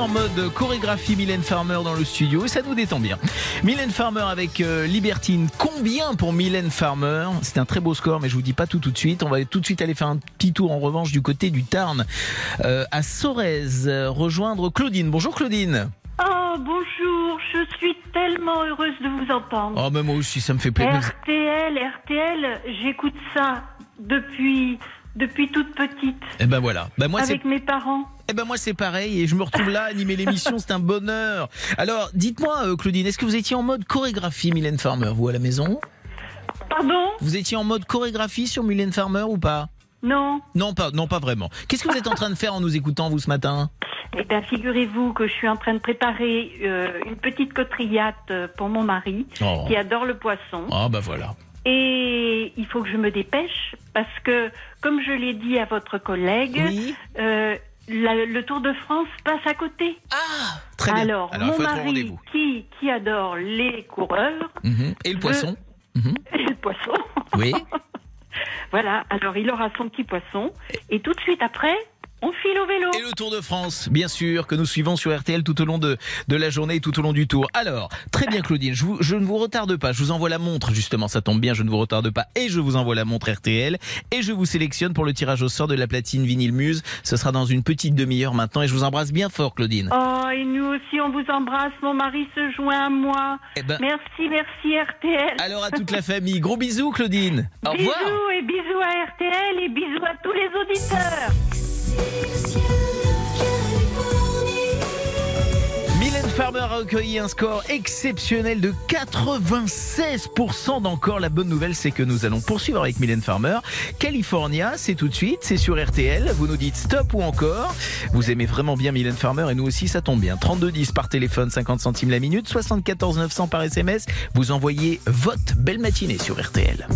En mode chorégraphie Mylène Farmer dans le studio et ça nous détend bien. Mylène Farmer avec euh, Libertine. Combien pour Mylène Farmer? C'est un très beau score, mais je vous dis pas tout tout de suite. On va tout de suite aller faire un petit tour en revanche du côté du Tarn, euh, à Sorèze, euh, rejoindre Claudine. Bonjour Claudine. Oh, bonjour, je suis tellement heureuse de vous entendre. Oh, mais moi aussi, ça me fait plaisir. RTL, RTL, j'écoute ça depuis, depuis toute petite, Eh ben voilà. Ben moi avec mes parents. eh ben moi c'est pareil et je me retrouve là animer l'émission, c'est un bonheur. Alors, dites-moi euh, Claudine, est-ce que vous étiez en mode chorégraphie Mylène Farmer vous à la maison? Pardon? Vous étiez en mode chorégraphie sur Mylène Farmer ou pas? Non. Non, pas non pas vraiment. Qu'est-ce que vous êtes en train de faire en nous écoutant vous ce matin? Eh bien, figurez-vous que je suis en train de préparer euh, une petite cotrillate euh, pour mon mari, Oh. qui adore le poisson. Ah bah voilà. Et il faut que je me dépêche, parce que, comme je l'ai dit à votre collègue, Oui. euh, la- le Tour de France passe à côté. Ah Très bien. Alors, Alors, mon faut être au mari, qui, qui adore les coureurs Mhm. Et le poisson (laughs) et le poisson, Oui. (laughs) voilà, alors il aura son petit poisson. Et tout de suite après, on file au vélo. Et le Tour de France, bien sûr, que nous suivons sur RTL tout au long de, de la journée et tout au long du tour. Alors, très bien Claudine, je, vous- je ne vous retarde pas, je vous envoie la montre justement, ça tombe bien, je ne vous retarde pas et je vous envoie la montre RTL et je vous sélectionne pour le tirage au sort de la platine vinyle Muse. Ce sera dans une petite demi-heure maintenant et je vous embrasse bien fort Claudine. Oh, et nous aussi, on vous embrasse. Mon mari se joint à moi. Eh ben- Merci, merci RTL. Alors à toute la famille, gros bisous Claudine. Au bisous revoir. et bisous à RTL et bisous à tous les auditeurs. Farmer a recueilli un score exceptionnel de 96% d'encore. La bonne nouvelle, c'est que nous allons poursuivre avec Mylène Farmer. California, c'est tout de suite, c'est sur RTL. Vous nous dites stop ou encore. Vous aimez vraiment bien Mylène Farmer et nous aussi, ça tombe bien. 3210 par téléphone, 50 centimes la minute, 74 900 par SMS. Vous envoyez vote belle matinée sur RTL.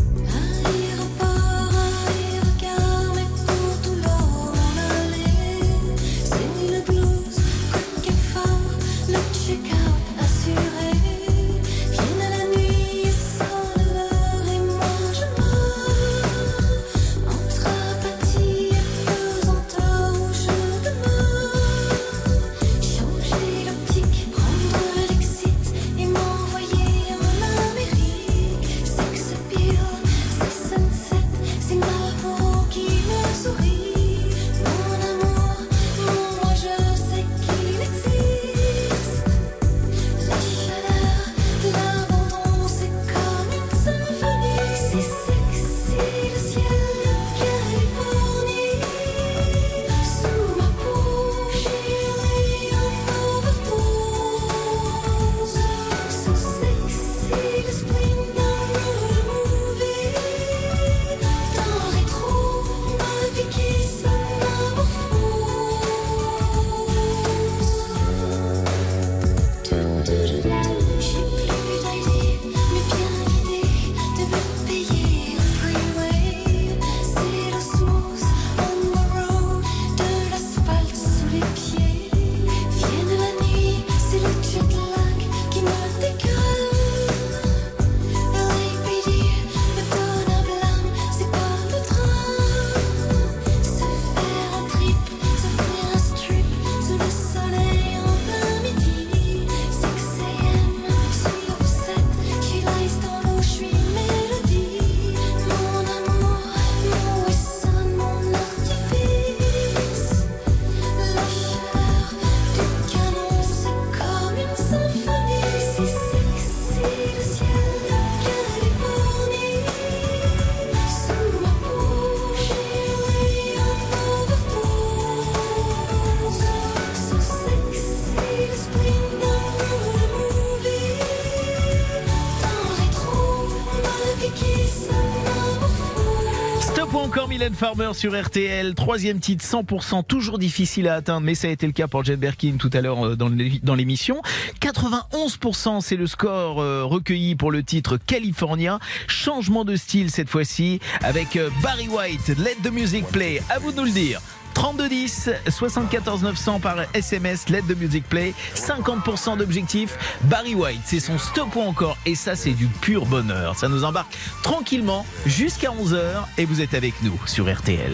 Encore Mylène Farmer sur RTL. Troisième titre, 100%, toujours difficile à atteindre, mais ça a été le cas pour Jet Berkin tout à l'heure euh, dans l'é- dans l'émission. 91%, c'est le score euh, recueilli pour le titre California. Changement de style cette fois-ci avec euh, Barry White. Let the music play. À vous de nous le dire. 3210, 74 900 par SMS, Let the Music Play, 50% d'objectif. Barry White, c'est son stop ou encore. Et ça, c'est du pur bonheur. Ça nous embarque tranquillement jusqu'à 11h et vous êtes avec nous sur RTL.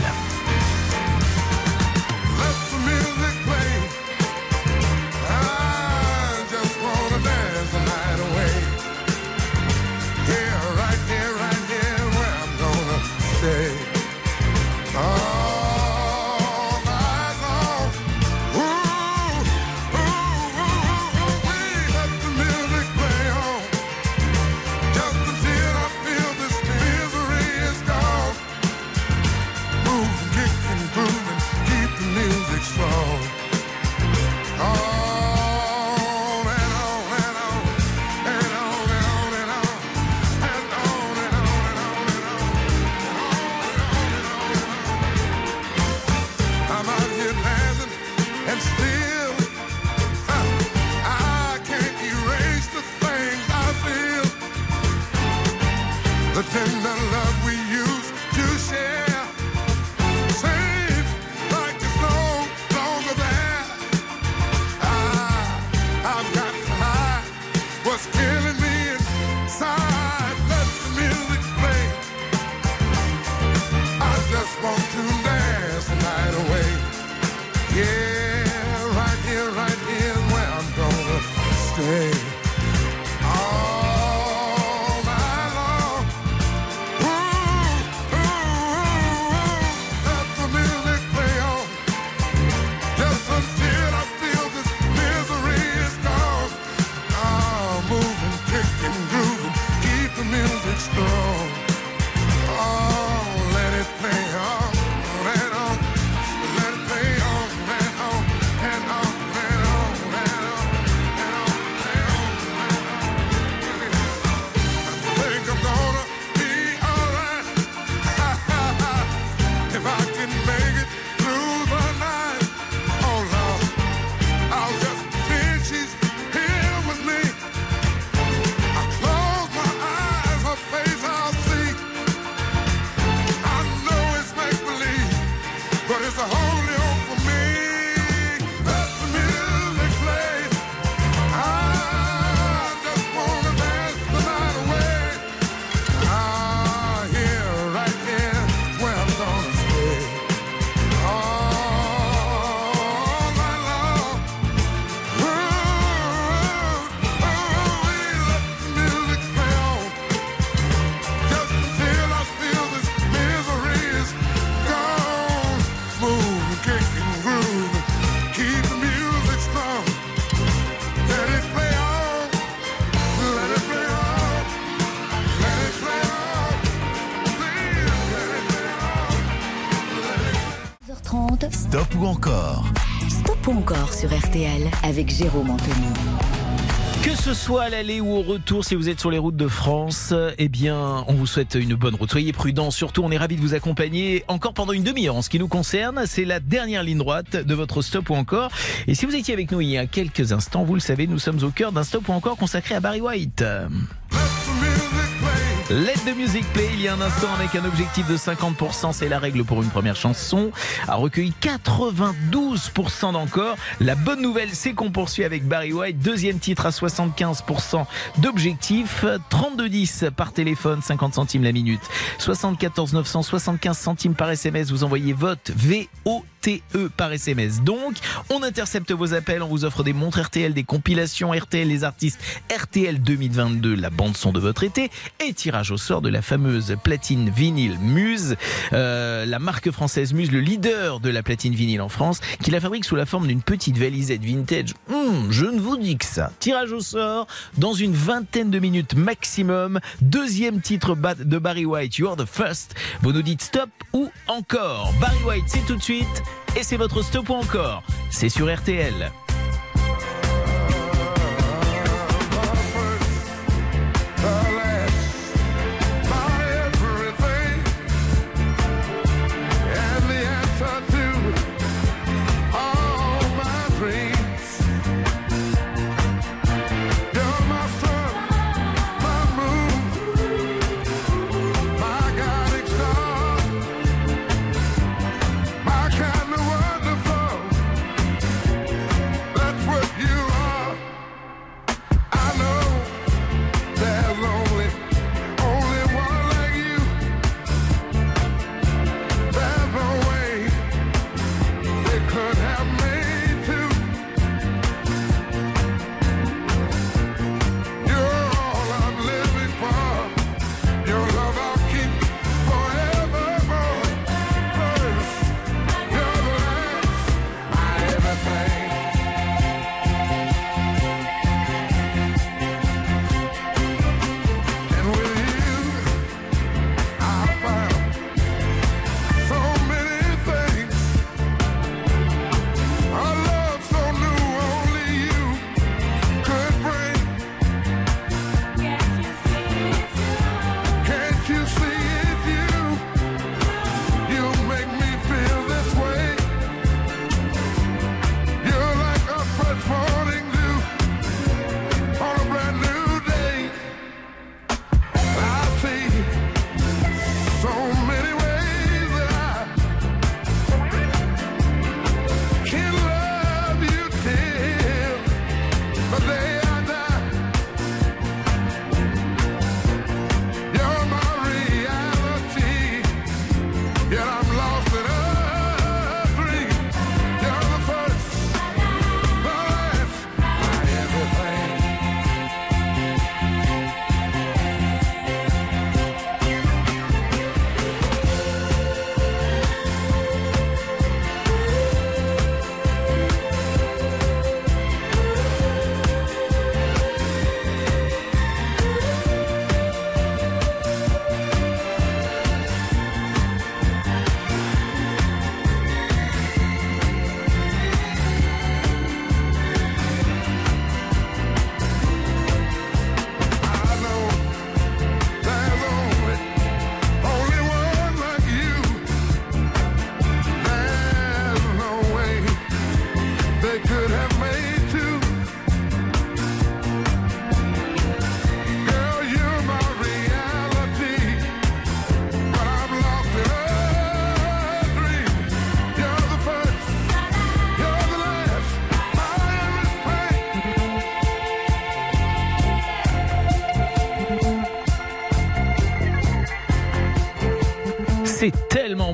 Ou encore Stop ou encore sur RTL avec Jérôme Anthony. Que ce soit à l'aller ou au retour, si vous êtes sur les routes de France, eh bien, on vous souhaite une bonne route. Soyez prudents, surtout, on est ravis de vous accompagner encore pendant une demi-heure. En ce qui nous concerne, c'est la dernière ligne droite de votre stop ou encore. Et si vous étiez avec nous il y a quelques instants, vous le savez, nous sommes au cœur d'un stop ou encore consacré à Barry White. Let the music play, il y a un instant avec un objectif de 50%, c'est la règle pour une première chanson, a recueilli 92% d'encore. La bonne nouvelle, c'est qu'on poursuit avec Barry White, deuxième titre à 75% d'objectif, 32,10 par téléphone, 50 centimes la minute, 74 900, 75 centimes par SMS, vous envoyez vote VOTE E par SMS. Donc, on intercepte vos appels, on vous offre des montres RTL, des compilations RTL, les artistes RTL 2022, la bande son de votre été, et tirage au sort de la fameuse platine vinyle Muse, euh, la marque française Muse, le leader de la platine vinyle en France, qui la fabrique sous la forme d'une petite valisette vintage. Hum, je ne vous dis que ça. Tirage au sort dans une vingtaine de minutes maximum. Deuxième titre de Barry White, You're the First. Vous nous dites stop ou encore. Barry White, c'est tout de suite. Et c'est votre stop ou encore. C'est sur RTL.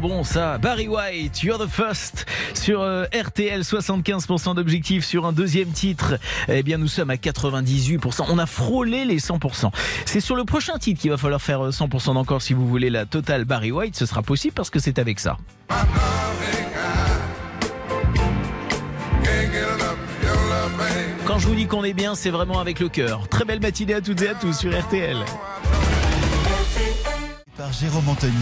Bon ça. Barry White, You're the First sur euh, RTL, 75% d'objectifs sur un deuxième titre. Eh bien, nous sommes à 98%. On a frôlé les 100%. C'est sur le prochain titre qu'il va falloir faire euh, 100% d'encore si vous voulez la totale Barry White. Ce sera possible parce que c'est avec ça. Quand je vous dis qu'on est bien, c'est vraiment avec le cœur. Très belle matinée à toutes et à tous sur RTL. Par Jérôme Anthony.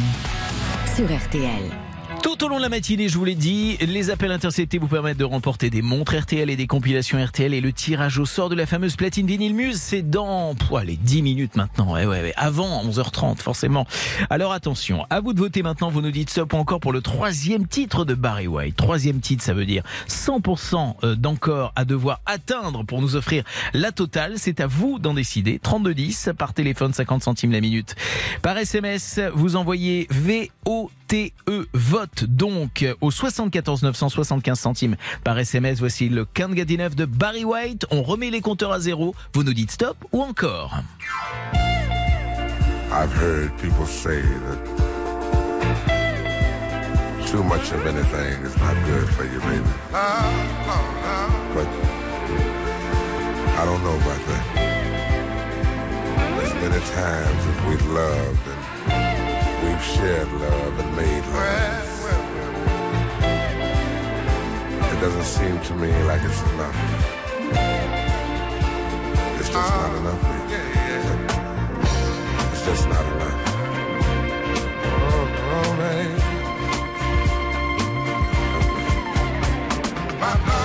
Sur RTL. Tout au long de la matinée, je vous l'ai dit, les appels interceptés vous permettent de remporter des montres RTL et des compilations RTL et le tirage au sort de la fameuse platine vinyle Muse, c'est dans pouah, les 10 minutes maintenant. Ouais, ouais. Avant 11h30 forcément. Alors attention, à vous de voter maintenant, vous nous dites stop ou encore pour le troisième titre de Barry White. Troisième titre, ça veut dire 100% euh, d'encore à devoir atteindre pour nous offrir la totale. C'est à vous d'en décider. 3210 par téléphone 50 centimes la minute. Par SMS, vous envoyez VOTE E vote donc au 74 975 centimes par SMS. Voici le Can't Get de Barry White. On remet les compteurs à zéro. Vous nous dites stop ou encore. I've heard people say that too much of anything is not good for you, baby. But I don't know about that. There's many times that we've loved shared love and made love. It doesn't seem to me like it's enough. It's just not enough. It's just not enough. Oh. My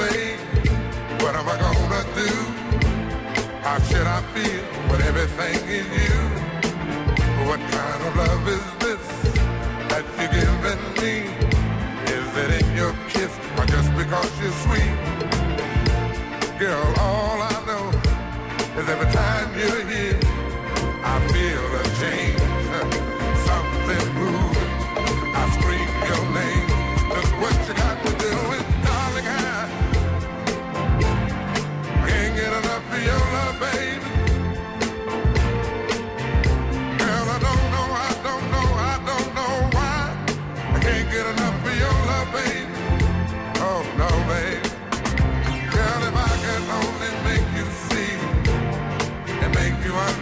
say? What am I gonna do? How should I feel when everything is you? What kind of love is this that you're giving me? Is it in your kiss or just because you're sweet? Girl, all I know is every time you're here, I feel a change. (laughs) Something moving. I scream your name.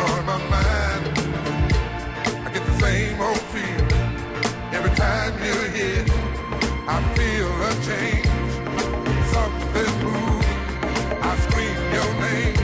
Cause my mind. I get the same old feeling every time you're here. I feel a change, something moving. I scream your name.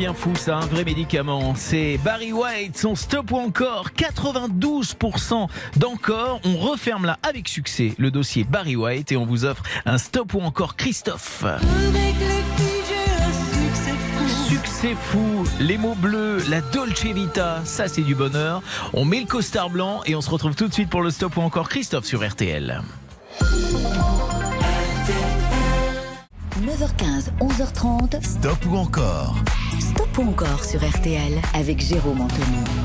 Bien fou, ça, un vrai médicament. C'est Barry White, son stop ou encore 92% d'encore. On referme là avec succès le dossier Barry White et on vous offre un stop ou encore Christophe. Succès fou, les mots bleus, la Dolce Vita, ça c'est du bonheur. On met le costard blanc et on se retrouve tout de suite pour le stop ou encore Christophe sur RTL. 9h15, 11h30. Stop ou encore encore sur RTL avec Jérôme Anthony.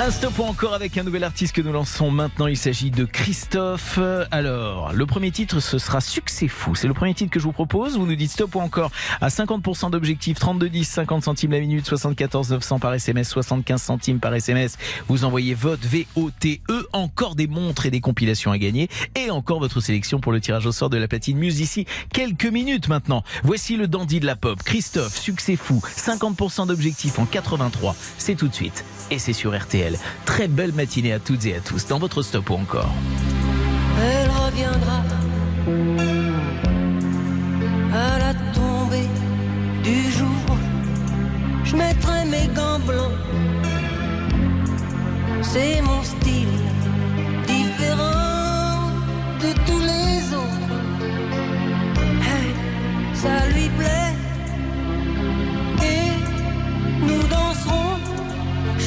Un stop encore avec un nouvel artiste que nous lançons maintenant. Il s'agit de Christophe. Alors, le premier titre, ce sera Succès fou. C'est le premier titre que je vous propose. Vous nous dites stop ou encore à 50% d'objectifs, 32 10, 50 centimes la minute, 74 900 par SMS, 75 centimes par SMS. Vous envoyez vote V-O-T-E. Encore des montres et des compilations à gagner. Et encore votre sélection pour le tirage au sort de la platine Muse ici. Quelques minutes maintenant. Voici le dandy de la pop. Christophe, Succès fou. 50% d'objectifs en 83. C'est tout de suite. Et c'est sur RTL. Très belle matinée à toutes et à tous dans votre stop ou encore. Elle reviendra à la tombée du jour. Je mettrai mes gants blancs. C'est mon style différent de tous les autres. Hey, ça lui plaît. Et nous danserons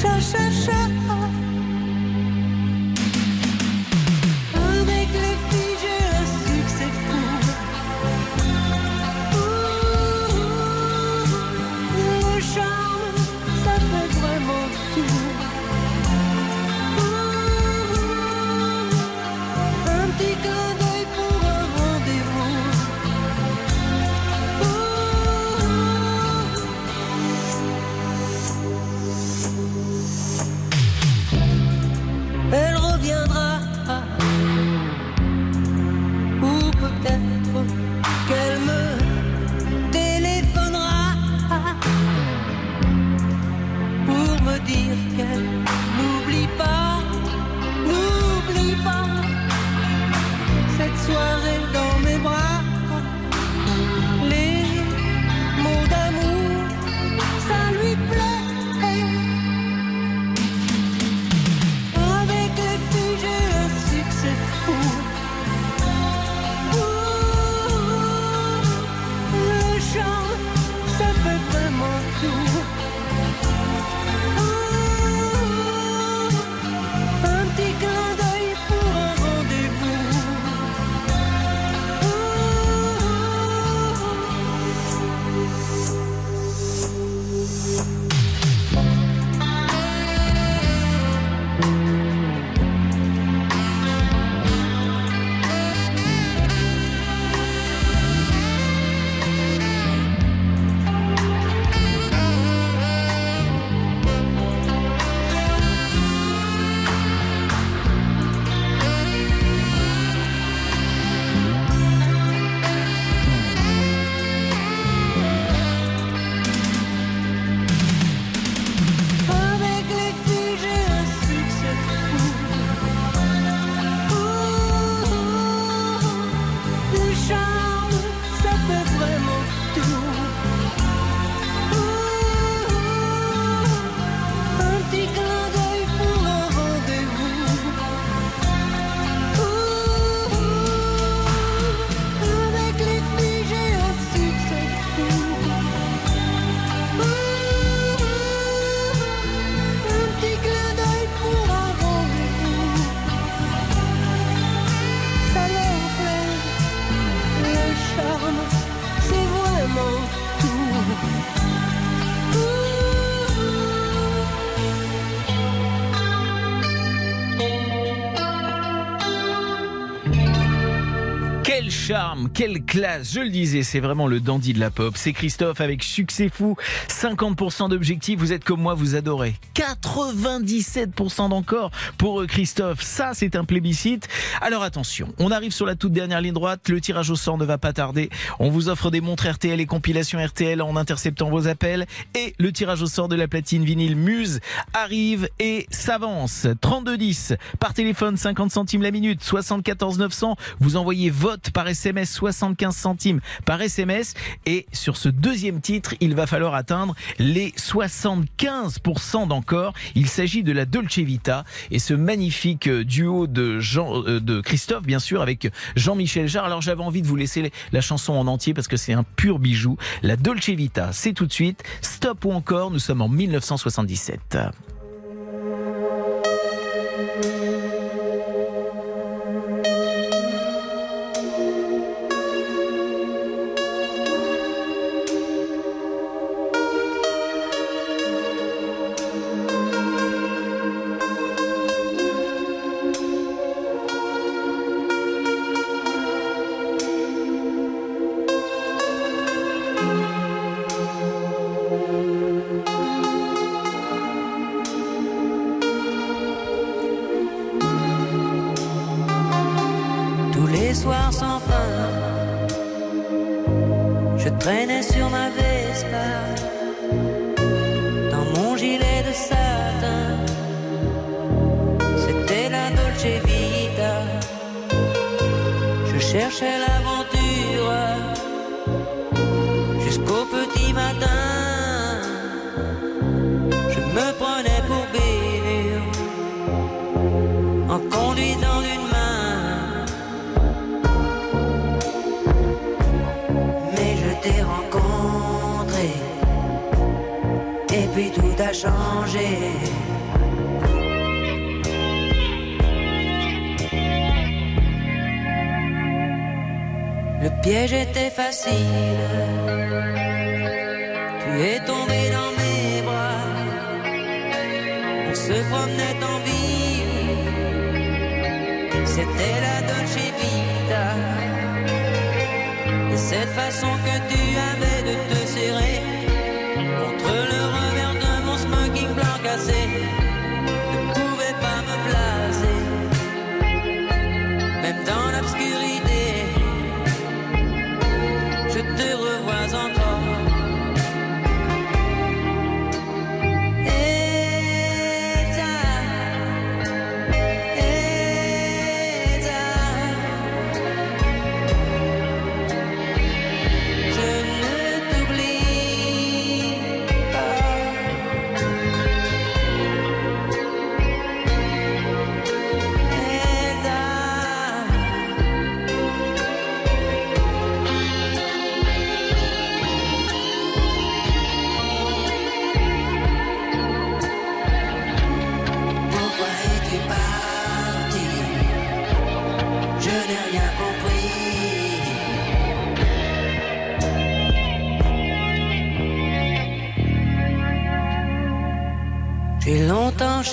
转身身 Ou quelle classe, je le disais, c'est vraiment le dandy de la pop. C'est Christophe avec Succès Fou, 50% d'objectifs, vous êtes comme moi, vous adorez. 97% d'encore pour Christophe, ça c'est un plébiscite. Alors attention, on arrive sur la toute dernière ligne droite, le tirage au sort ne va pas tarder. On vous offre des montres RTL et compilations RTL en interceptant vos appels. Et le tirage au sort de la platine vinyle Muse arrive et s'avance. 3210 par téléphone, 50 centimes la minute, 74 900. Vous envoyez vote par SMS, 75 centimes par SMS. Et sur ce deuxième titre, il va falloir atteindre les 75% d'encore. Il s'agit de la Dolce Vita et ce magnifique euh, duo de Jean, euh, de Christophe, bien sûr, avec Jean-Michel Jarre. Alors j'avais envie de vous laisser la chanson en entier parce que c'est un pur bijou. La Dolce Vita, c'est tout de suite. Stop ou encore, nous sommes en 1977. Était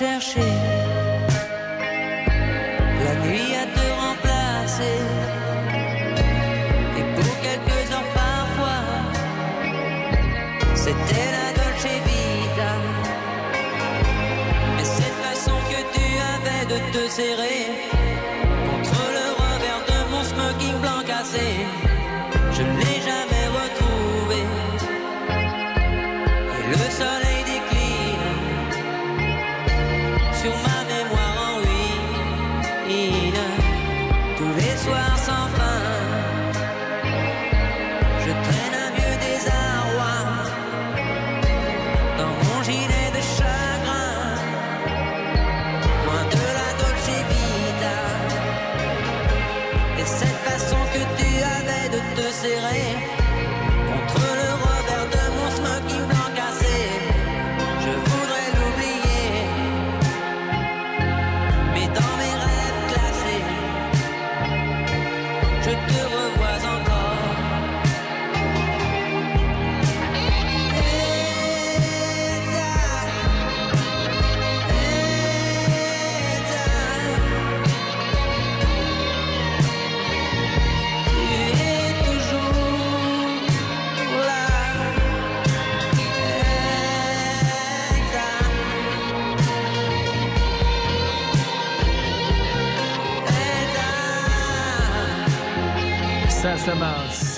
la nuit à te remplacer. Et pour quelques heures parfois, c'était la Dolce Vita. Mais cette façon que tu avais de te serrer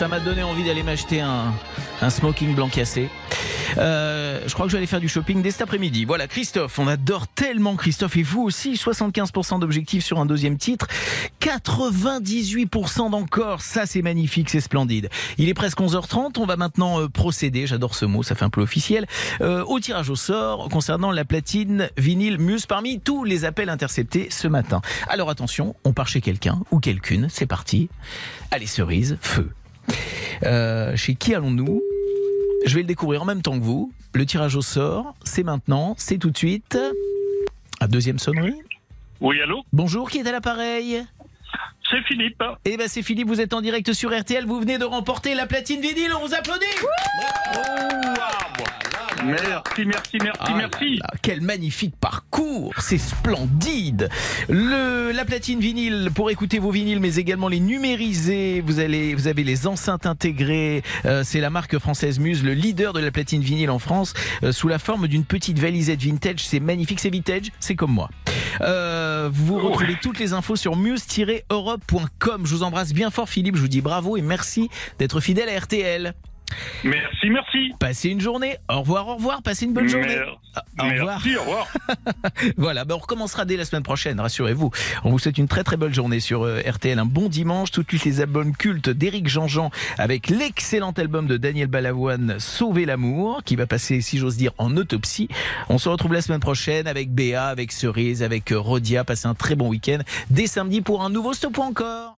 ça m'a donné envie d'aller m'acheter un, un smoking blanc cassé. Euh, je crois que je vais aller faire du shopping dès cet après-midi. Voilà, Christophe, on adore tellement Christophe et vous aussi. 75% d'objectifs sur un deuxième titre, 98% d'encore. Ça, c'est magnifique, c'est splendide. Il est presque 11h30. On va maintenant euh, procéder. J'adore ce mot, ça fait un peu officiel. euh, au tirage au sort concernant la platine vinyle Muse parmi tous les appels interceptés ce matin. Alors attention, on part chez quelqu'un ou quelqu'une. C'est parti. Allez, cerise, feu. Euh, chez qui allons-nous Je vais le découvrir en même temps que vous. Le tirage au sort, c'est maintenant, c'est tout de suite. À deuxième sonnerie. Oui, allô? Bonjour, qui est à l'appareil? C'est Philippe. Eh ben c'est Philippe, vous êtes en direct sur RTL, vous venez de remporter la platine vinyle, on vous applaudit Merci, merci, merci, Ah là merci. là, quel magnifique parcours, c'est splendide. Le, la platine vinyle pour écouter vos vinyles, mais également les numériser. Vous allez, vous avez les enceintes intégrées. Euh, c'est la marque française Muse, le leader de la platine vinyle en France, euh, sous la forme d'une petite valisette vintage. C'est magnifique, c'est vintage, c'est comme moi. Euh, vous retrouvez toutes les infos sur muse-europe.com. Je vous embrasse bien fort, Philippe. Je vous dis bravo et merci d'être fidèle à RTL. Merci, merci. Passez une journée. Au revoir, au revoir. Passez une bonne journée. Mer- Au revoir. Merci, au revoir. Voilà, ben on recommencera dès la semaine prochaine, rassurez-vous. On vous souhaite une très très belle journée sur euh, RTL, un bon dimanche, tout de suite les albums cultes d'Éric Jean-Jean avec l'excellent album de Daniel Balavoine, Sauver l'amour, qui va passer, si j'ose dire, en autopsie. On se retrouve la semaine prochaine avec Béa, avec Cerise, avec euh, Rodia. Passez un très bon week-end dès samedi pour un nouveau Stop encore.